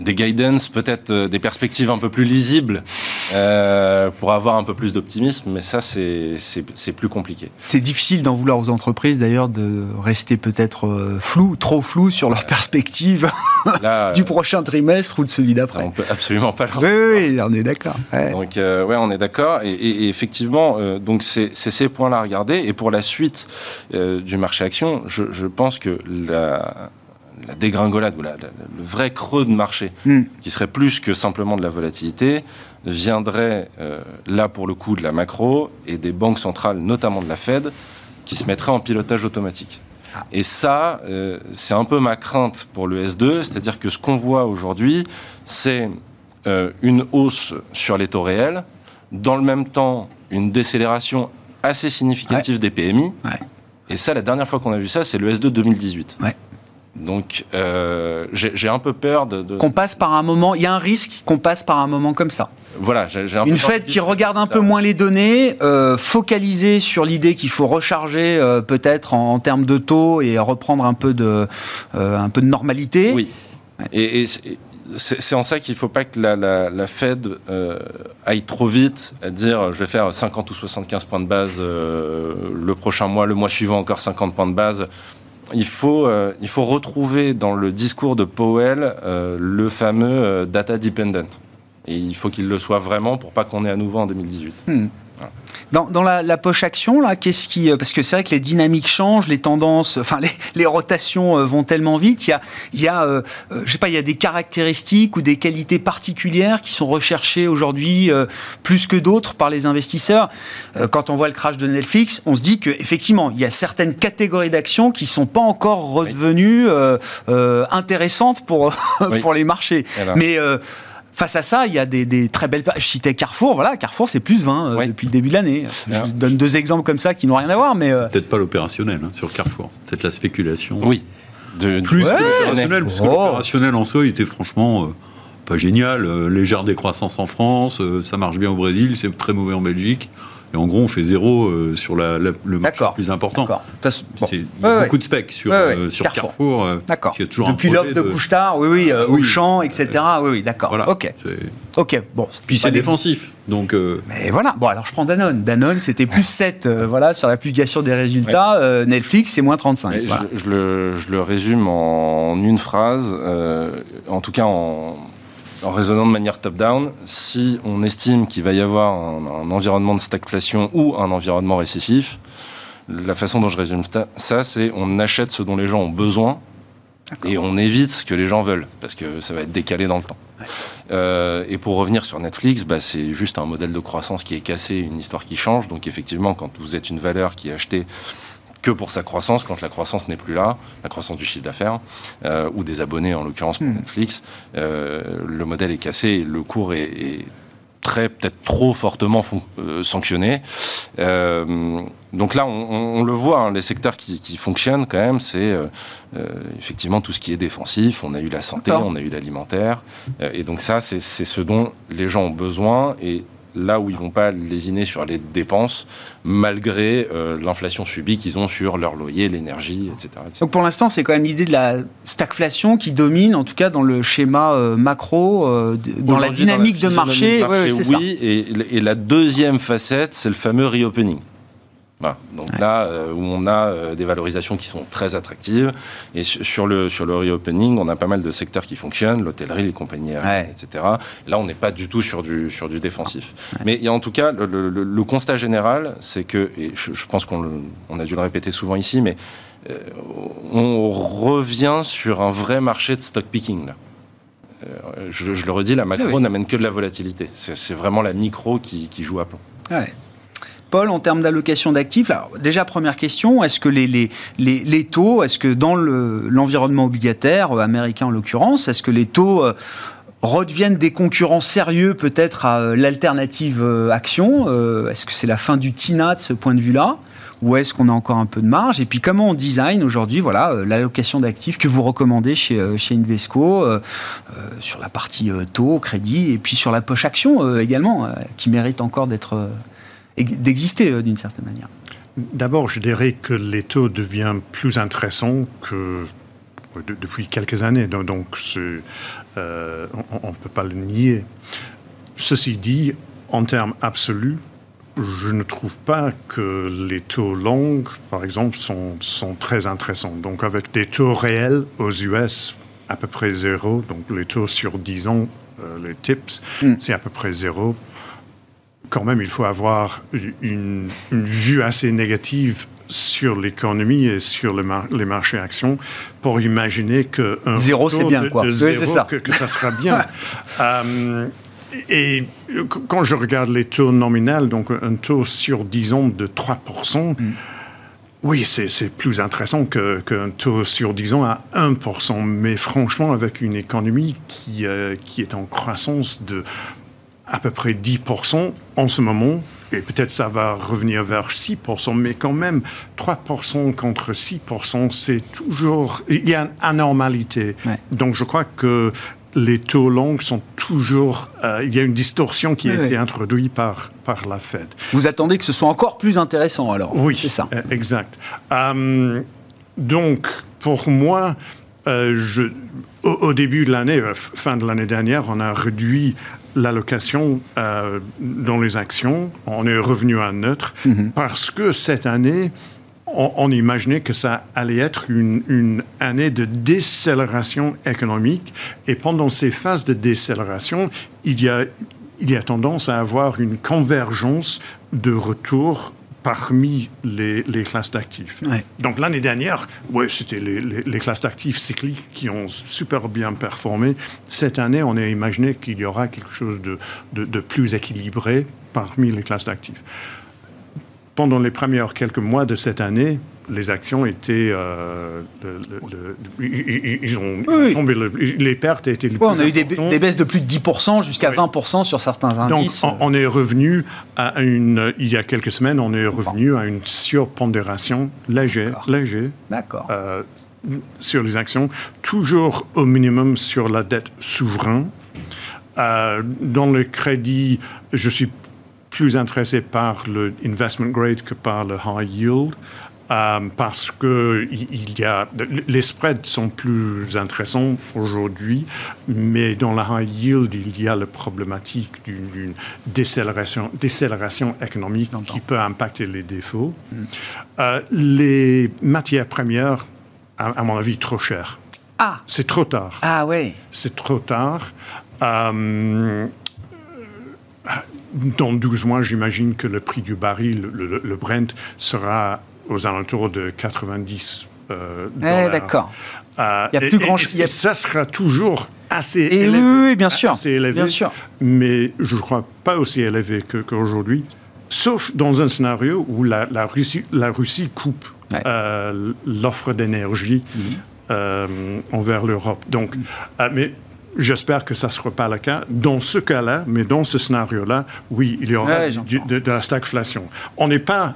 des guidance, peut-être euh, des perspectives un peu plus lisibles euh, pour avoir un peu plus d'optimisme, mais ça, c'est plus compliqué. C'est difficile d'en vouloir aux entreprises, d'ailleurs, de rester peut-être euh, flou, trop flou sur leur perspective du prochain trimestre ou de celui d'après. On peut absolument pas leur oui, oui, on est d'accord. Donc, ouais, on est d'accord. Et, effectivement, donc c'est ces points-là à regarder. Et pour la suite du marché action, je, je pense que la la dégringolade ou le vrai creux de marché, hmm. qui serait plus que simplement de la volatilité, viendrait euh, là pour le coup de la macro et des banques centrales, notamment de la Fed, qui se mettraient en pilotage automatique. Ah. Et ça, euh, c'est un peu ma crainte pour le S2, c'est-à-dire que ce qu'on voit aujourd'hui, c'est euh, une hausse sur les taux réels, dans le même temps une décélération assez significative des PMI. Et ça, la dernière fois qu'on a vu ça, c'est le S2 2018. Donc euh, j'ai un peu peur de... Qu'on passe par un moment, il y a un risque qu'on passe par un moment comme ça. Voilà, j'ai un Une fête qui regarde un peu moins les données, euh, focalisée sur l'idée qu'il faut recharger euh, peut-être en, termes de taux et reprendre un peu de, un peu de normalité. Oui. Et, c'est en ça qu'il ne faut pas que la, la, Fed aille trop vite à dire je vais faire 50 ou 75 points de base le prochain mois, le mois suivant encore 50 points de base il faut, euh, il faut retrouver dans le discours de Powell euh, le fameux euh, data dependent. Et il faut qu'il le soit vraiment pour pas qu'on ait à nouveau en 2018. Dans, la, poche action, là, qu'est-ce qui. Euh, parce que c'est vrai que les dynamiques changent, les tendances, enfin, les, rotations euh, vont tellement vite. Il y a, il y a euh, je sais pas, il y a des caractéristiques ou des qualités particulières qui sont recherchées aujourd'hui plus que d'autres par les investisseurs. quand on voit le crash de Netflix, on se dit qu'effectivement, il y a certaines catégories d'actions qui sont pas encore revenues intéressantes pour, pour les marchés. Mais Face à ça, il y a des, très belles. Je citais Carrefour, voilà, Carrefour c'est plus 20 euh, depuis le début de l'année. Je donne deux exemples comme ça qui n'ont rien à voir, mais. Euh, peut-être pas l'opérationnel hein, sur Carrefour, peut-être la spéculation. Oui. De, plus que l'opérationnel, parce que oh. l'opérationnel en soi il était franchement. Euh, pas génial, légère décroissance en France, ça marche bien au Brésil, c'est très mauvais en Belgique. Et en gros, on fait zéro euh, sur la, le marché le plus important. C'est beaucoup de specs sur, euh, sur Carrefour. Euh, d'accord. Depuis l'offre de, de... Couche-Tard, oui, oui, oui. Auchan, etc. oui, oui, d'accord. Voilà. Ok. Ok, bon. Puis c'est défensif. Donc, Mais voilà. Bon, alors je prends Danone. Danone, c'était plus 7 voilà, sur la publication des résultats. Netflix, c'est moins 35. Je, le, je, le, résume en une phrase. en tout cas, en en raisonnant de manière top-down, si on estime qu'il va y avoir un, environnement de stagflation ou un environnement récessif, la façon dont je résume ça, c'est on achète ce dont les gens ont besoin Et on évite ce que les gens veulent, parce que ça va être décalé dans le temps. Euh, et pour revenir sur Netflix, bah, c'est juste un modèle de croissance qui est cassé, une histoire qui change. Donc effectivement, quand vous êtes une valeur qui est achetée que pour sa croissance, quand la croissance n'est plus là, la croissance du chiffre d'affaires, euh, ou des abonnés en l'occurrence pour hmm. Netflix, euh, le modèle est cassé, le cours est très, peut-être trop fortement euh, sanctionnés. Euh, donc là, on, le voit, hein, les secteurs qui, fonctionnent quand même, c'est euh, effectivement tout ce qui est défensif. On a eu la santé, on a eu l'alimentaire. et donc ça, c'est ce dont les gens ont besoin. Et là où ils vont pas lésiner sur les dépenses, malgré euh, l'inflation subie qu'ils ont sur leur loyer, l'énergie, etc., Donc pour l'instant, c'est quand même l'idée de la stagflation qui domine, en tout cas dans le schéma euh, macro, euh, dans la dynamique de marché. oui, et, la deuxième facette, c'est le fameux reopening. Donc là, euh, où on a euh, des valorisations qui sont très attractives. Et sur le, sur le reopening, on a pas mal de secteurs qui fonctionnent, l'hôtellerie, les compagnies aériennes, etc. Là, on n'est pas du tout sur du, sur du défensif. Mais en tout cas, le, constat général, c'est que, et je, pense qu'on on a dû le répéter souvent ici, mais euh, on revient sur un vrai marché de stock picking. Là. Je, le redis, la macro n'amène que de la volatilité. C'est vraiment la micro qui, qui joue à plomb. Ouais en termes d'allocation d'actifs Déjà, première question, est-ce que les, taux, est-ce que dans l'environnement obligataire, euh, américain en l'occurrence, est-ce que les taux... Euh, redeviennent des concurrents sérieux peut-être à euh, l'alternative action Est-ce que c'est la fin du TINA de ce point de vue-là ou est-ce qu'on a encore un peu de marge? Et puis comment on design aujourd'hui voilà, l'allocation d'actifs que vous recommandez chez, chez Invesco sur la partie taux, crédit et puis sur la poche action également, qui mérite encore d'être d'exister euh, d'une certaine manière. D'abord, je dirais que les taux deviennent plus intéressants que depuis quelques années. Donc, euh, on ne peut pas le nier. Ceci dit, en termes absolus, je ne trouve pas que les taux longs, par exemple, sont, sont, très intéressants. Donc, avec des taux réels aux US à peu près zéro, donc les taux sur 10 ans, euh, les tips, hmm. c'est à peu près zéro quand même, il faut avoir une, vue assez négative sur l'économie et sur les marchés actions pour imaginer que un zéro c'est bien quoi c'est ça que, ça sera bien euh, et quand je regarde les taux nominaux donc un taux sur disons de 3% mm. Oui, c'est plus intéressant qu'un taux sur disons à 1%. Mais franchement, avec une économie qui, euh, qui est en croissance de à peu près 10% en ce moment, et peut-être ça va revenir vers 6%, mais quand même 3% contre 6%, c'est toujours... Il y a une anormalité. Donc je crois que les taux longs sont toujours... Euh, il y a une distorsion qui a été introduite par, par la Fed. Vous attendez que ce soit encore plus intéressant alors Oui, c'est ça. Euh, exact. Euh, donc pour moi, je, au, début de l'année, fin de l'année dernière, on a réduit l'allocation euh, dans les actions, on est revenu à neutre, mhm. parce que cette année, on, imaginait que ça allait être une, année de décélération économique. Et pendant ces phases de décélération, il y a, il y a tendance à avoir une convergence de retour parmi les, classes d'actifs. Donc l'année dernière, ouais, c'était les, classes d'actifs cycliques qui ont super bien performé. Cette année, on a imaginé qu'il y aura quelque chose de, de plus équilibré parmi les classes d'actifs. Pendant les premiers quelques mois de cette année, les actions étaient. Euh, ils ont tombé. les pertes étaient. Les on a eu des, baisses de plus de 10% jusqu'à 20% sur certains indices. Donc, on, est revenu à une. Il y a quelques semaines, on est revenu à une surpondération légère. Léger, D'accord. Euh, sur les actions, toujours au minimum sur la dette souveraine. Euh, dans le crédit, je suis plus intéressé par le investment grade que par le high yield. Euh, parce que il y a, les spreads sont plus intéressants aujourd'hui, mais dans la high yield, il y a la problématique d'une décélération, décélération économique qui peut impacter les défauts. Mm. Euh, les matières premières, à, mon avis, trop chères. Ah C'est trop tard. Ah oui C'est trop tard. Euh, dans 12 mois, j'imagine que le prix du baril, le Brent, sera aux alentours de 90 Euh, eh, d'accord. Euh, il y a plus grand chose. Ça sera toujours assez élevé. Oui, bien sûr. Assez élevé, bien sûr. Mais je ne crois pas aussi élevé qu'aujourd'hui. sauf dans un scénario où la, la, Russie, la Russie, coupe euh, l'offre d'énergie mhm. euh, envers l'Europe. Donc, euh, mais J'espère que ça ne sera pas le cas. Dans ce cas-là, mais dans ce scénario-là, oui, il y aura de, de, la stagflation. On n'est pas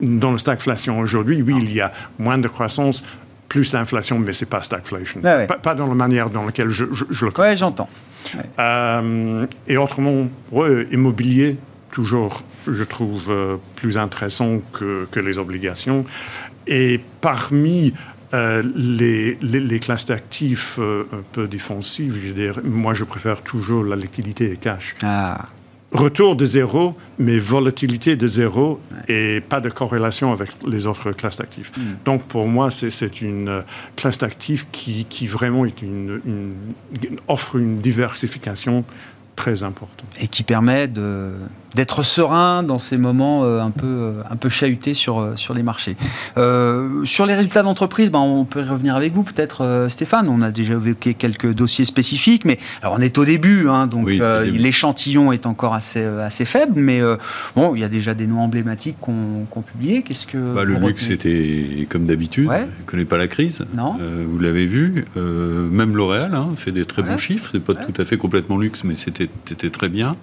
dans la stagflation aujourd'hui. Oui, il y a moins de croissance, plus d'inflation, mais ce n'est pas stagflation. pas, dans la manière dans laquelle je, le crois. Oui, j'entends. Euh, et autrement, immobilier, toujours, je trouve, euh, plus intéressant que, que, les obligations. Et parmi euh, les, les, classes d'actifs un peu défensives, je dire, moi, je préfère toujours la liquidité et cash. Ah retour de zéro, mais volatilité de zéro et pas de corrélation avec les autres classes d'actifs. Hmm. Donc pour moi, c'est une euh, classe d'actifs qui, qui, vraiment est une, offre une diversification très importante. Et qui permet de d'être serein dans ces moments euh, un peu, euh, un peu chahutés sur, euh, sur les marchés. sur les résultats d'entreprise, ben, on peut y revenir avec vous peut-être, Stéphane. On a déjà évoqué quelques dossiers spécifiques, mais alors on est au début, hein, donc l'échantillon est encore assez, assez faible, mais bon, il y a déjà des noms emblématiques qu'on qu. Qu'est-ce que bah, le luxe, c'était comme d'habitude. Ouais. ne connaît pas la crise. Non. vous l'avez vu. même L'Oréal hein, fait des très bons chiffres. C'est pas tout à fait complètement luxe, mais c'était très bien.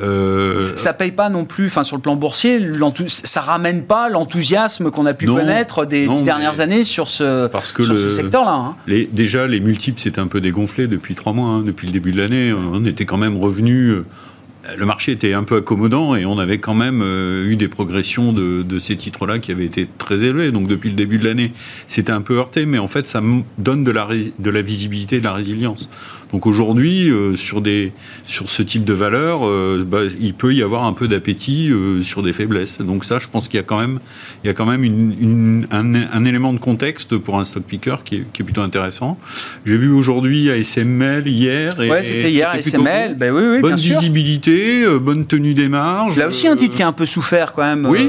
Euh, ça paye pas non plus, enfin sur le plan boursier, ça ramène pas l'enthousiasme qu'on a pu connaître des dix dernières années sur ce, parce que ce secteur-là. Hein. déjà, les multiples s'étaient un peu dégonflés depuis trois mois, hein. depuis le début de l'année. On était quand même revenu. Euh, le marché était un peu accommodant et on avait quand même euh, eu des progressions de, de ces titres-là qui avaient été très élevées. Donc depuis le début de l'année, c'était un peu heurté, mais en fait, ça donne de la, de la visibilité, de la résilience. Donc aujourd'hui, euh, sur, des, sur ce type de valeur, euh, bah, il peut y avoir un peu d'appétit euh, sur des faiblesses. Donc ça, je pense qu'il y a quand même, il y a quand même une, un, élément de contexte pour un stock picker qui est, qui est plutôt intéressant. J'ai vu aujourd'hui ASML hier. Et, ouais, c'était hier ASML. Ben oui, oui, bonne visibilité, bonne tenue des marges. Là aussi un titre qui a un peu souffert quand même. Oui,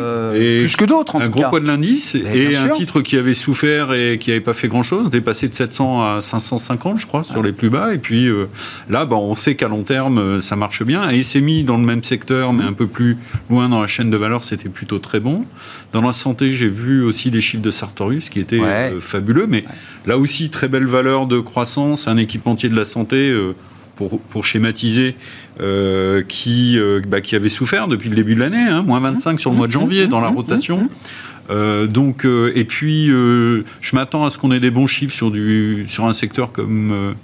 plus que d'autres. Un gros poids de l'indice et un titre qui avait souffert et qui n'avait pas fait grand chose, dépassé de 700 à 550, je crois, sur les plus bas. Et puis euh, là, bah, on sait qu'à long terme, euh, ça marche bien. Et mis dans le même secteur, mais un peu plus loin dans la chaîne de valeur, c'était plutôt très bon. Dans la santé, j'ai vu aussi les chiffres de Sartorius qui étaient euh, fabuleux. Mais là aussi, très belle valeur de croissance, un équipementier de la santé. Pour, pour, schématiser, qui, bah, qui avait souffert depuis le début de l'année, hein, moins 25 sur le mois de janvier dans la rotation. Euh, donc, euh, et puis, euh, je m'attends à ce qu'on ait des bons chiffres sur, du, sur un secteur comme,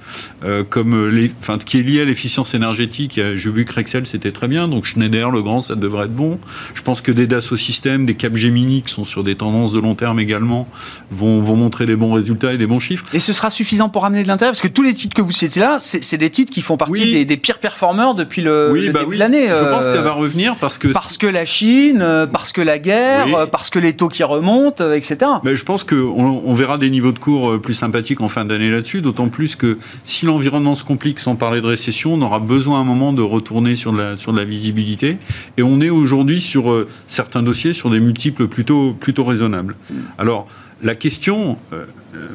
comme les, enfin, qui est lié à l'efficience énergétique. J'ai vu que Rexel, c'était très bien. Donc, Schneider, le grand, ça devrait être bon. Je pense que des Dassault Systèmes, des Capgemini, qui sont sur des tendances de long terme également, vont, vont montrer des bons résultats et des bons chiffres. Et ce sera suffisant pour ramener de l'intérêt Parce que tous les titres que vous citez là, c'est des titres qui font partie des, pires performeurs depuis le, bah début de l'année. Je pense que ça va revenir parce que... Parce que la Chine, parce que la guerre, parce que les taux qui remonte, euh, etc. Mais je pense qu'on on verra des niveaux de cours euh, plus sympathiques en fin d'année là-dessus, d'autant plus que si l'environnement se complique, sans parler de récession, on aura besoin à un moment de retourner sur de la, visibilité. Et on est aujourd'hui sur euh, certains dossiers sur des multiples plutôt, plutôt raisonnables. Alors, la question,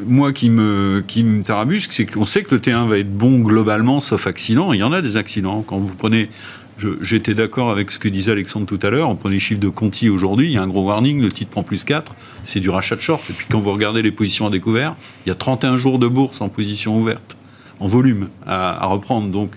moi qui me, qui me tarabusque, c'est qu'on sait que le T1 va être bon globalement, sauf accident. Il y en a des accidents. Quand vous prenez J'étais d'accord avec ce que disait Alexandre tout à l'heure. On prend les chiffres de Conti aujourd'hui, il y a un gros warning, le titre prend plus 4, c'est du rachat de short. Et puis quand vous regardez les positions à découvert, il y a 31 jours de bourse en position ouverte, en volume à, reprendre. Donc,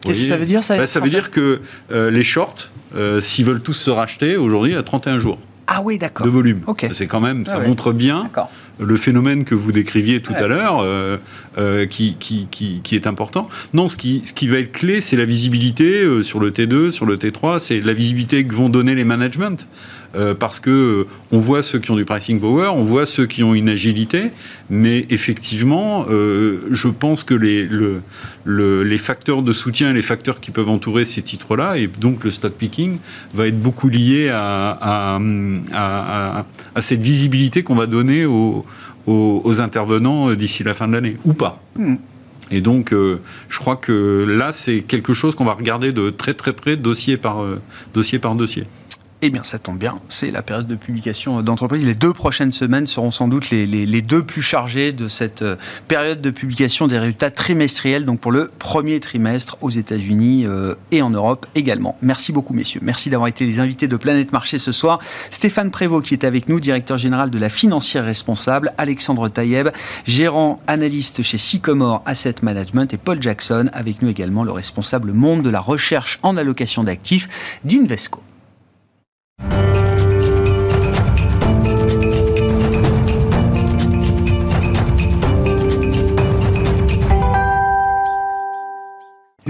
Qu'est-ce que ça veut dire ça, bah, ça veut dire que euh, les shorts, euh, s'ils veulent tous se racheter, aujourd'hui, à 31 jours. Ah oui, d'accord. De volume. C'est quand même, ça ah montre bien le phénomène que vous décriviez tout à l'heure, euh, euh, qui, qui, qui, est important. Non, ce qui, ce qui va être clé, c'est la visibilité euh, sur le T2, sur le T3, c'est la visibilité que vont donner les managements. Euh, parce que euh, on voit ceux qui ont du pricing power, on voit ceux qui ont une agilité, mais effectivement, euh, je pense que les, le, les facteurs de soutien, les facteurs qui peuvent entourer ces titres-là, et donc le stock picking, va être beaucoup lié à, à, à, cette visibilité qu'on va donner aux, aux, intervenants d'ici la fin de l'année, ou pas. Hmm. Et donc, je crois que là, c'est quelque chose qu'on va regarder de très très près, dossier par, dossier, par dossier. Eh bien, ça tombe bien, c'est la période de publication d'entreprise. Les deux prochaines semaines seront sans doute les, les, deux plus chargées de cette euh, période de publication des résultats trimestriels, donc pour le premier trimestre aux États-Unis euh, et en Europe également. Merci beaucoup, messieurs. Merci d'avoir été les invités de Planète Marché ce soir. Stéphane Prévost, qui est avec nous, directeur général de la financière responsable, Alexandre Taïeb, gérant analyste chez Sycomore Asset Management, et Paul Jackson, avec nous également, le responsable monde de la recherche en allocation d'actifs d'Invesco. Thank you.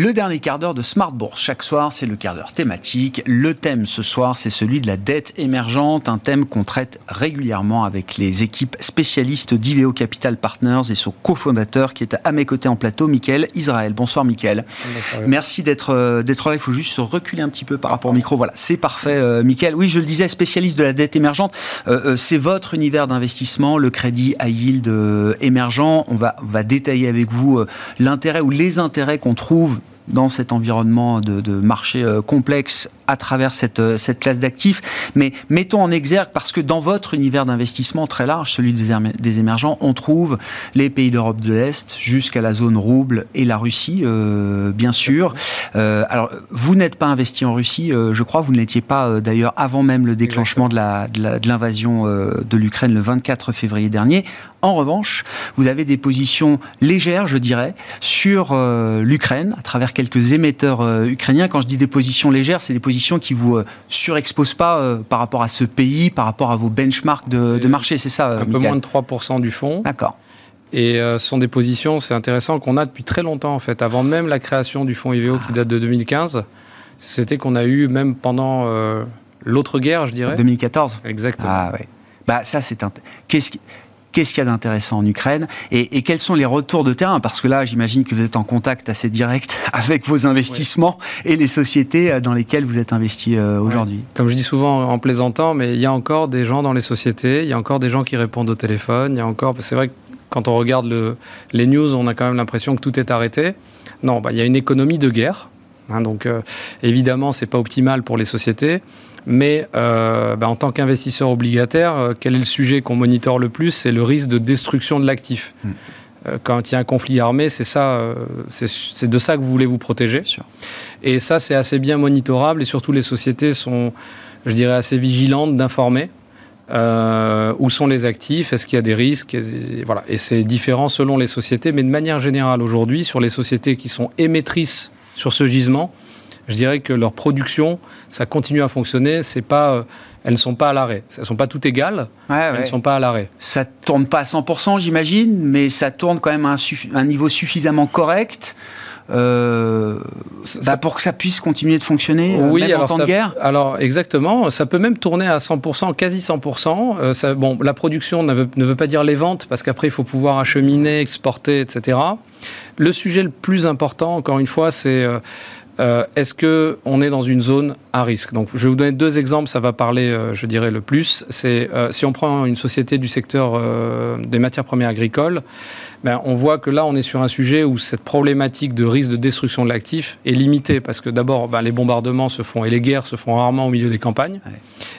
Le dernier quart d'heure de Smart Bourse. Chaque soir, c'est le quart d'heure thématique. Le thème ce soir, c'est celui de la dette émergente, un thème qu'on traite régulièrement avec les équipes spécialistes d'Iveo Capital Partners et son cofondateur qui est à mes côtés en plateau, Mickaël Israël. Bonsoir Mickaël. Merci d'être euh, d'être là. Il faut juste se reculer un petit peu par rapport au micro. Voilà, c'est parfait euh, Mickaël. Oui, je le disais, spécialiste de la dette émergente. Euh, c'est votre univers d'investissement, le crédit à yield émergent. On va, on va détailler avec vous l'intérêt ou les intérêts qu'on trouve dans cet environnement de, marché euh, complexe à travers cette, euh, cette classe d'actifs. Mais mettons en exergue, parce que dans votre univers d'investissement très large, celui des, émergents, on trouve les pays d'Europe de l'Est jusqu'à la zone rouble et la Russie, euh, bien sûr. Euh, alors, vous n'êtes pas investi en Russie, je crois, vous ne l'étiez pas d'ailleurs avant même le déclenchement de l'invasion de l'Ukraine le 24 février dernier. En revanche, vous avez des positions légères, je dirais, sur l'Ukraine, à travers quelques émetteurs ukrainiens. Quand je dis des positions légères, c'est des positions qui vous euh, surexpose pas euh, par rapport à ce pays, par rapport à vos benchmarks de, marché, c'est ça Un peu moins de 3% du fonds. D'accord. Et euh, ce sont des positions, c'est intéressant, qu'on a depuis très longtemps en fait. Avant même la création du fonds IVO qui date de 2015, c'était qu'on a eu même pendant l'autre guerre, je dirais. 2014 Exactement. Ah ouais. Bah ça c'est un... Qu'est-ce qui qu'est-ce qu'il y a d'intéressant en Ukraine et, quels sont les retours de terrain? Parce que là, j'imagine que vous êtes en contact assez direct avec vos investissements et les sociétés euh, dans lesquelles vous êtes investi euh, aujourd'hui. Comme je dis souvent en plaisantant, mais il y a encore des gens dans les sociétés, il y a encore des gens qui répondent au téléphone, il y a encore... C'est vrai que quand on regarde le, les news, on a quand même l'impression que tout est arrêté. Non, bah, il y a une économie de guerre. Hein, donc euh, évidemment, c'est pas optimal pour les sociétés. Mais euh, bah, en tant qu'investisseur obligataire, euh, quel est le sujet qu'on monitore le plus? C'est le risque de destruction de l'actif. Hmm. Euh, quand il y a un conflit armé, c'est ça, c'est de ça que vous voulez vous protéger. Et ça, c'est assez bien monitorable. Et surtout, les sociétés sont, je dirais, assez vigilantes d'informer. où sont les actifs Est-ce qu'il y a des risques et, voilà. Et c'est différent selon les sociétés, mais de manière générale aujourd'hui, sur les sociétés qui sont émettrices sur ce gisement, je dirais que leur production, ça continue à fonctionner. C'est pas, euh, elles ne sont pas à l'arrêt. Elles ne sont pas toutes égales. elles ne sont pas à l'arrêt. Ça tourne pas à 100%, j'imagine, mais ça tourne quand même à un, niveau suffisamment correct. Euh, bah, pour que ça puisse continuer de fonctionner euh, oui, même en temps de guerre? Alors exactement, ça peut même tourner à 100%, quasi 100%. ça, bon, la production ne veut, ne veut, pas dire les ventes, parce qu'après il faut pouvoir acheminer, exporter, etc. Le sujet le plus important, encore une fois, c'est euh, est-ce que on est dans une zone à risque? Donc, je vais vous donner deux exemples. Ça va parler, euh, je dirais, le plus. C'est euh, si on prend une société du secteur des matières premières agricoles, ben, on voit que là, on est sur un sujet où cette problématique de risque de destruction de l'actif est limitée parce que d'abord, ben, les bombardements se font et les guerres se font rarement au milieu des campagnes.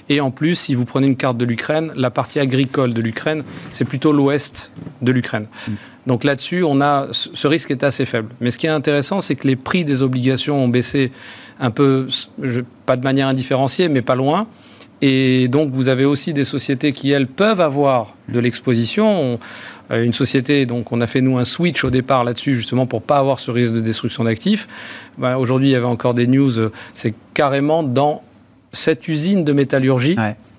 Et en plus, si vous prenez une carte de l'Ukraine, la partie agricole de l'Ukraine, c'est plutôt l'ouest de l'Ukraine. Mm. Donc là-dessus, on a ce risque est assez faible. Mais ce qui est intéressant, c'est que les prix des obligations ont baissé un peu, pas de manière indifférenciée, mais pas loin. Et donc, vous avez aussi des sociétés qui, elles, peuvent avoir de l'exposition. Euh, une société, donc, on a fait, nous, un switch au départ là-dessus, justement, pour pas avoir ce risque de destruction d'actifs. Ben, aujourd'hui, il y avait encore des news. Euh, c'est carrément dans cette usine de métallurgie.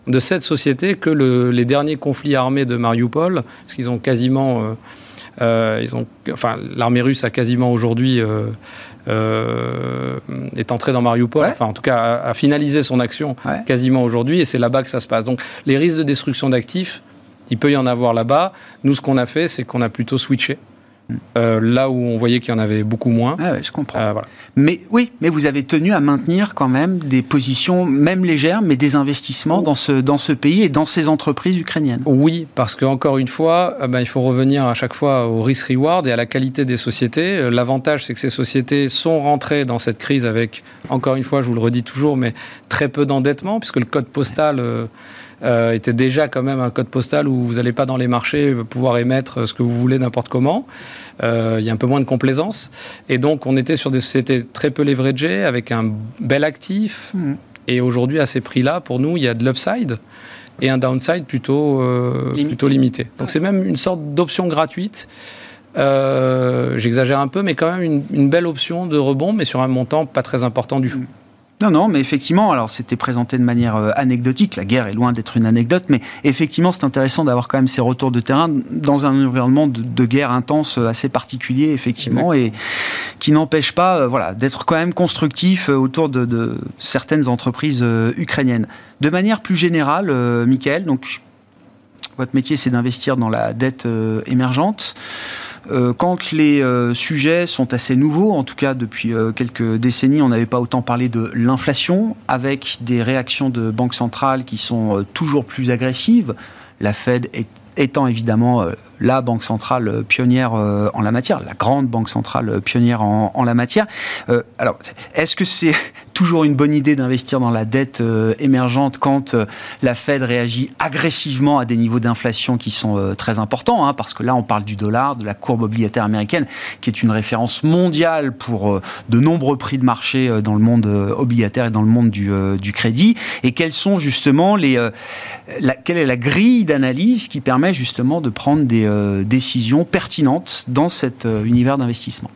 de cette société que les derniers conflits armés de Mariupol, parce qu'ils ont quasiment euh, euh, ils ont, enfin, l'armée russe a quasiment aujourd'hui euh, euh, est entrée dans Mariupol, enfin en tout cas a, finalisé son action quasiment aujourd'hui, et c'est là-bas que ça se passe. Donc les risques de destruction d'actifs, il peut y en avoir là-bas. Nous, ce qu'on a fait, c'est qu'on a plutôt switché. euh, là où on voyait qu'il y en avait beaucoup moins. Ah ouais, je comprends. Euh, mais oui, mais vous avez tenu à maintenir quand même des positions, même légères, mais des investissements dans ce, dans ce pays et dans ces entreprises ukrainiennes. Oui, parce qu'encore une fois, euh, ben, il faut revenir à chaque fois au risk-reward et à la qualité des sociétés. L'avantage, c'est que ces sociétés sont rentrées dans cette crise avec, encore une fois, je vous le redis toujours, mais très peu d'endettement, puisque le code postal... Euh, était déjà quand même un code postal où vous n'allez pas dans les marchés pouvoir émettre ce que vous voulez n'importe comment. Euh, il y a un peu moins de complaisance. Et donc, on était sur des sociétés très peu leveragées, avec un bel actif. Mmh. Et aujourd'hui, à ces prix-là, pour nous, il y a de l'upside et un downside plutôt, euh, limité. plutôt limité. Donc, c'est même une sorte d'option gratuite. J'exagère un peu, mais quand même une, une, belle option de rebond, mais sur un montant pas très important du tout. Non, non, mais effectivement, alors c'était présenté de manière euh, anecdotique, la guerre est loin d'être une anecdote, mais effectivement c'est intéressant d'avoir quand même ces retours de terrain dans un environnement de, guerre intense euh, assez particulier, effectivement, et qui n'empêche pas euh, voilà, d'être quand même constructif autour de, certaines entreprises ukrainiennes. De manière plus générale, Michael, donc votre métier c'est d'investir dans la dette émergente. Euh, quand les euh, sujets sont assez nouveaux, en tout cas depuis euh, quelques décennies, on n'avait pas autant parlé de l'inflation, avec des réactions de banques centrales qui sont toujours plus agressives. La Fed étant évidemment la banque centrale pionnière en la matière, la grande banque centrale pionnière en, en la matière. alors, est-ce que c'est toujours une bonne idée d'investir dans la dette euh, émergente quand euh, la Fed réagit agressivement à des niveaux d'inflation qui sont euh, très importants, hein, parce que là on parle du dollar, de la courbe obligataire américaine, qui est une référence mondiale pour de nombreux prix de marché dans le monde obligataire et dans le monde du, du crédit, et quelles sont justement les, la, quelle est la grille d'analyse qui permet justement de prendre des décisions pertinentes dans cet univers d'investissement?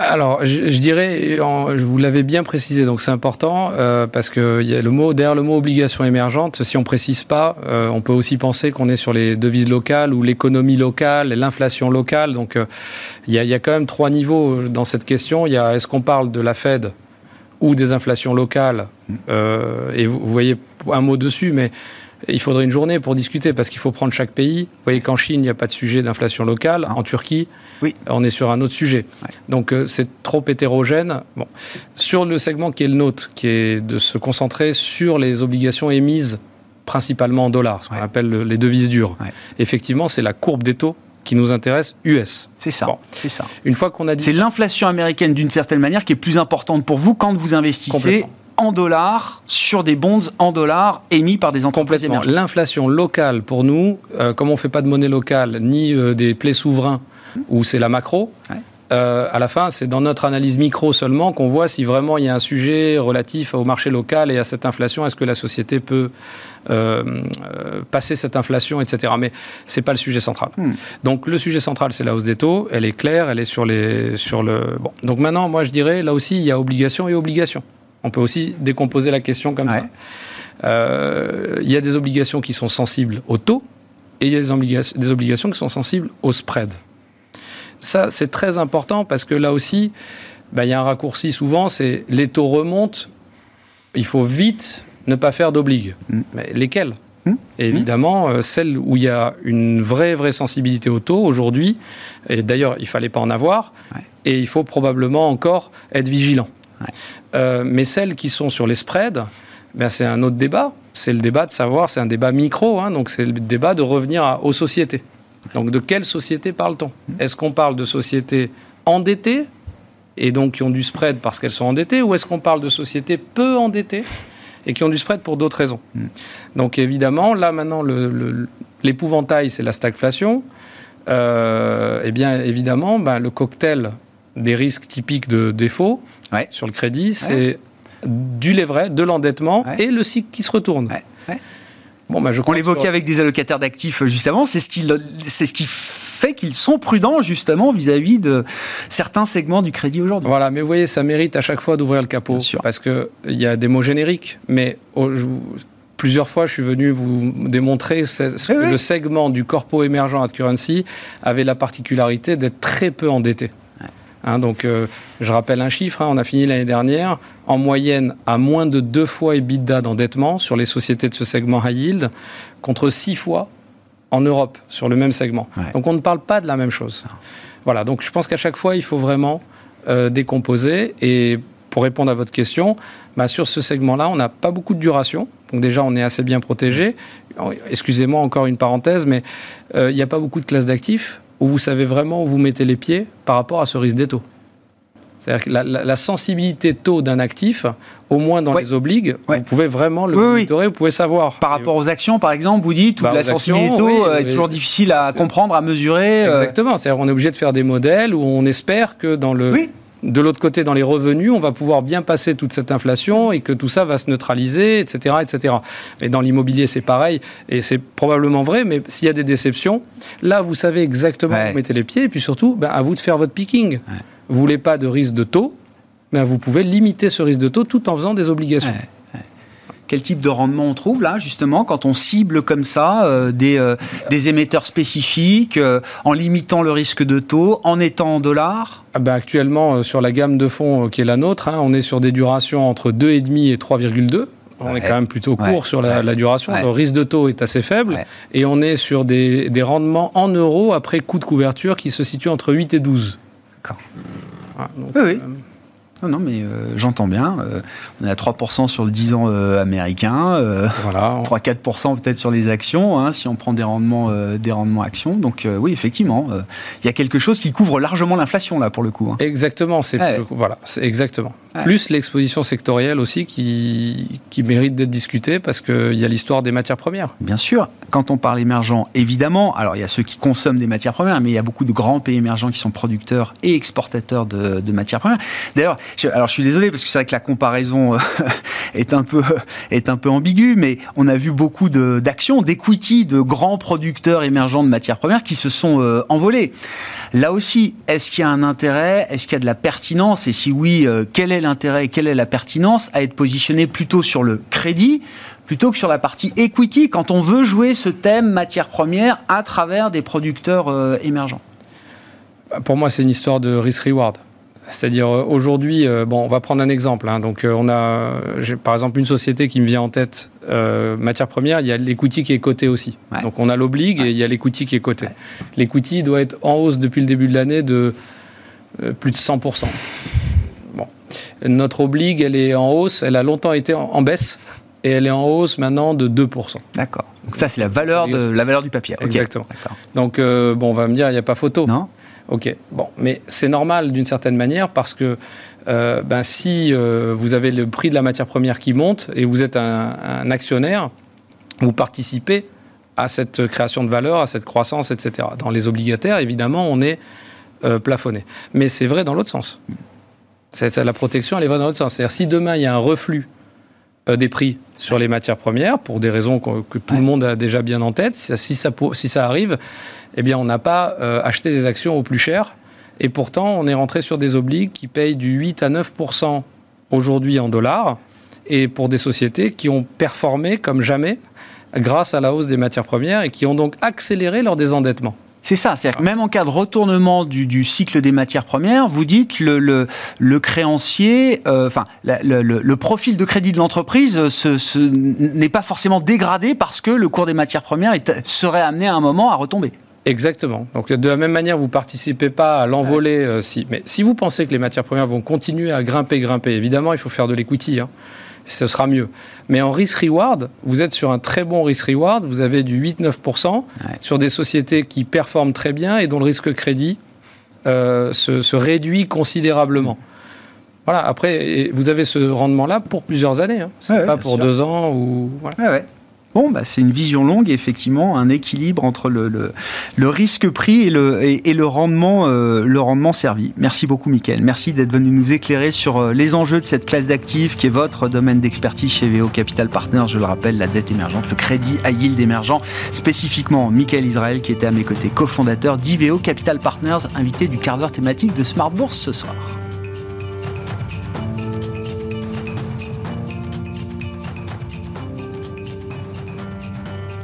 Alors, je, dirais, je vous l'avez bien précisé, donc c'est important euh, parce que y a le mot derrière le mot obligation émergente, si on précise pas, euh, on peut aussi penser qu'on est sur les devises locales ou l'économie locale, l'inflation locale. Donc, euh, il y, a, y, a, quand même trois niveaux dans cette question. Il y a est-ce qu'on parle de la Fed ou des inflations locales Et vous, vous, voyez un mot dessus, mais il faudrait une journée pour discuter parce qu'il faut prendre chaque pays. Vous voyez qu'en Chine, il n'y a pas de sujet d'inflation locale. En Turquie, oui. on est sur un autre sujet. Donc euh, c'est trop hétérogène. Bon. Sur le segment qui est le nôtre, qui est de se concentrer sur les obligations émises principalement en dollars, ce qu'on appelle les devises dures. Effectivement, c'est la courbe des taux qui nous intéresse US. C'est ça. C'est ça. Une fois qu'on a dit c'est l'inflation américaine d'une certaine manière qui est plus importante pour vous quand vous investissez en dollars sur des bonds en dollars émis par des entreprises émergentes. L'inflation locale pour nous, euh, comme on ne fait pas de monnaie locale ni euh, des plaies souverains où c'est la macro, euh, à la fin, c'est dans notre analyse micro seulement qu'on voit si vraiment il y a un sujet relatif au marché local et à cette inflation. Est-ce que la société peut passer cette inflation, etc. Mais c'est pas le sujet central. Hmm. Donc le sujet central, c'est la hausse des taux. Elle est claire, elle est sur les sur le. Bon. Donc maintenant, moi, je dirais là aussi, il y a obligation et obligation. On peut aussi décomposer la question comme ça. Euh, il y a des obligations qui sont sensibles au taux et il y a des, obligations, qui sont sensibles au spread. Ça, c'est très important parce que là aussi, ben, il y a un raccourci souvent, c'est les taux remontent, il faut vite ne pas faire d'obliges. Mm. Mais lesquels? Mm. évidemment, euh, celles où il y a une vraie, vraie sensibilité au taux aujourd'hui, et d'ailleurs, il ne fallait pas en avoir, et il faut probablement encore être vigilant. Euh, mais celles qui sont sur les spreads, ben c'est un autre débat. C'est le débat de savoir, c'est un débat micro, hein, donc c'est le débat de revenir aux sociétés. Donc de quelle société parle-t-on? Est-ce qu'on parle de sociétés endettées et donc qui ont du spread parce qu'elles sont endettées, ou est-ce qu'on parle de sociétés peu endettées et qui ont du spread pour d'autres raisons? Donc évidemment, là maintenant, l'épouvantail, c'est la stagflation. Euh, eh bien évidemment, ben, le cocktail des risques typiques de défaut sur le crédit, c'est du leverage, de l'endettement et le cycle qui se retourne. Bon, bah, je On l'évoquait avec des allocataires d'actifs euh, juste avant, c'est ce qui, c'est ce qui fait qu'ils sont prudents justement vis-à-vis de certains segments du crédit aujourd'hui. Voilà, mais vous voyez, ça mérite à chaque fois d'ouvrir le capot parce qu'il y a des mots génériques, mais plusieurs fois, je suis venu vous démontrer que le segment du corpo émergent at currency avait la particularité d'être très peu endetté. Hein, donc, euh, je rappelle un chiffre, hein, on a fini l'année dernière, en moyenne à moins de deux fois EBITDA d'endettement sur les sociétés de ce segment high yield, contre six fois en Europe sur le même segment. Donc on ne parle pas de la même chose. Voilà, donc je pense qu'à chaque fois, il faut vraiment euh, décomposer. Et pour répondre à votre question, bah, sur ce segment-là, on n'a pas beaucoup de duration. Donc déjà, on est assez bien protégé. Excusez-moi encore une parenthèse, mais euh, il n'y a pas beaucoup de classes d'actifs où vous savez vraiment où vous mettez les pieds par rapport à ce risque des taux. C'est-à-dire que la, sensibilité taux d'un actif, au moins dans les obligues, vous pouvez vraiment le monitorer, vous pouvez savoir. Par rapport aux actions, par exemple, vous dites, où bah, la sensibilité taux euh, est toujours difficile à comprendre, à mesurer. Euh. Exactement. C'est-à-dire qu'on est obligé de faire des modèles où on espère que dans le de l'autre côté, dans les revenus, on va pouvoir bien passer toute cette inflation et que tout ça va se neutraliser, etc. etc. Et dans l'immobilier, c'est pareil, et c'est probablement vrai, mais s'il y a des déceptions, là, vous savez exactement où vous mettez les pieds, et puis surtout, ben, à vous de faire votre picking. Vous voulez pas de risque de taux, mais vous pouvez limiter ce risque de taux tout en faisant des obligations. Quel type de rendement on trouve là, justement, quand on cible comme ça euh, des, euh, des, émetteurs spécifiques, euh, en limitant le risque de taux, en étant en dollars? Ah ben Actuellement, sur la gamme de fonds qui est la nôtre, hein, on est sur des durations entre 2,5 et 3,2. On est quand même plutôt court sur la, duration. Le risque de taux est assez faible. Et on est sur des, des rendements en euros après coût de couverture qui se situent entre 8 et 12. D'accord. oui, oui. Non, non, mais euh, j'entends bien. Euh, on est à 3% sur le 10 ans euh, américain, voilà. 3-4% peut-être sur les actions, hein, si on prend des rendements, des rendements actions. Donc oui, effectivement, il y a quelque chose qui couvre largement l'inflation là pour le coup. Hein. Exactement, c'est voilà, exactement. Plus l'exposition sectorielle aussi qui, qui mérite d'être discutée parce qu'il y a l'histoire des matières premières. Bien sûr, quand on parle émergent, évidemment, alors il y a ceux qui consomment des matières premières, mais il y a beaucoup de grands pays émergents qui sont producteurs et exportateurs de, de matières premières. D'ailleurs, alors je suis désolé parce que c'est vrai que la comparaison euh, est un peu est un peu ambiguë, mais on a vu beaucoup d'actions, d'equity de grands producteurs émergents de matières premières qui se sont euh, envolés. Là aussi, est-ce qu'il y a un intérêt? Est-ce qu'il y a de la pertinence? Et si oui, euh, quel est l'intérêt quelle est la pertinence à être positionné plutôt sur le crédit plutôt que sur la partie equity quand on veut jouer ce thème matière première à travers des producteurs émergents? Pour moi, c'est une histoire de risk-reward. C'est-à-dire euh, aujourd'hui, euh, bon, on va prendre un exemple. Hein. donc euh, on a, par exemple, une société qui me vient en tête, matière première, il y a l'equity qui est coté aussi. Donc on a l'obligue et il y a l'equity qui est coté. L'equity doit être en hausse depuis le début de l'année de plus de 100%. Bon. Notre obligue, elle est en hausse, elle a longtemps été en, baisse et elle est en hausse maintenant de 2%. D'accord. Donc ça, c'est la valeur, de, la valeur du papier. Exactement. Donc, bon, on va me dire, il n'y a pas photo. Non. Ok, bon, mais c'est normal d'une certaine manière parce que euh, ben, si euh, vous avez le prix de la matière première qui monte et vous êtes un, actionnaire, vous participez à cette création de valeur, à cette croissance, etc. Dans les obligataires, évidemment, on est euh, plafonné. Mais c'est vrai dans l'autre sens. la protection, elle est vraie dans l'autre sens. C'est-à-dire si demain il y a un reflux des prix sur les matières premières, pour des raisons que, tout le monde a déjà bien en tête, si ça, si ça arrive, eh bien, on n'a pas euh, acheté des actions au plus cher. Et pourtant, on est rentré sur des obligues qui payent du 8 à 9 aujourd'hui en dollars, et pour des sociétés qui ont performé comme jamais grâce à la hausse des matières premières et qui ont donc accéléré leur désendettement. C'est ça, c'est-à-dire que même en cas de retournement du, cycle des matières premières, vous dites le, le, le créancier, euh, enfin le, le, profil de crédit de l'entreprise n'est pas forcément dégradé parce que le cours des matières premières serait amené à un moment à retomber. Exactement. Donc de la même manière, vous participez pas à l'envoler. Euh, si, mais si vous pensez que les matières premières vont continuer à grimper, grimper, évidemment, il faut faire de l'equity. Hein, ce sera mieux. Mais en risk-reward, vous êtes sur un très bon risk-reward. Vous avez du 8-9% sur des sociétés qui performent très bien et dont le risque crédit euh, se, réduit considérablement. Voilà, après, vous avez ce rendement-là pour plusieurs années. Hein. Ce n'est pas pour deux ans ou. Voilà. Bon, bah, c'est une vision longue, effectivement, un équilibre entre le, le, risque-prix et euh, le rendement servi. Merci beaucoup, Mickaël. Merci d'être venu nous éclairer sur euh, les enjeux de cette classe d'actifs qui est votre domaine d'expertise chez VO Capital Partners. Je le rappelle, la dette émergente, le crédit à yield émergent, spécifiquement Mickaël Israël, qui était à mes côtés, cofondateur d'IVO Capital Partners, invité du quart d'heure thématique de Smart Bourse ce soir.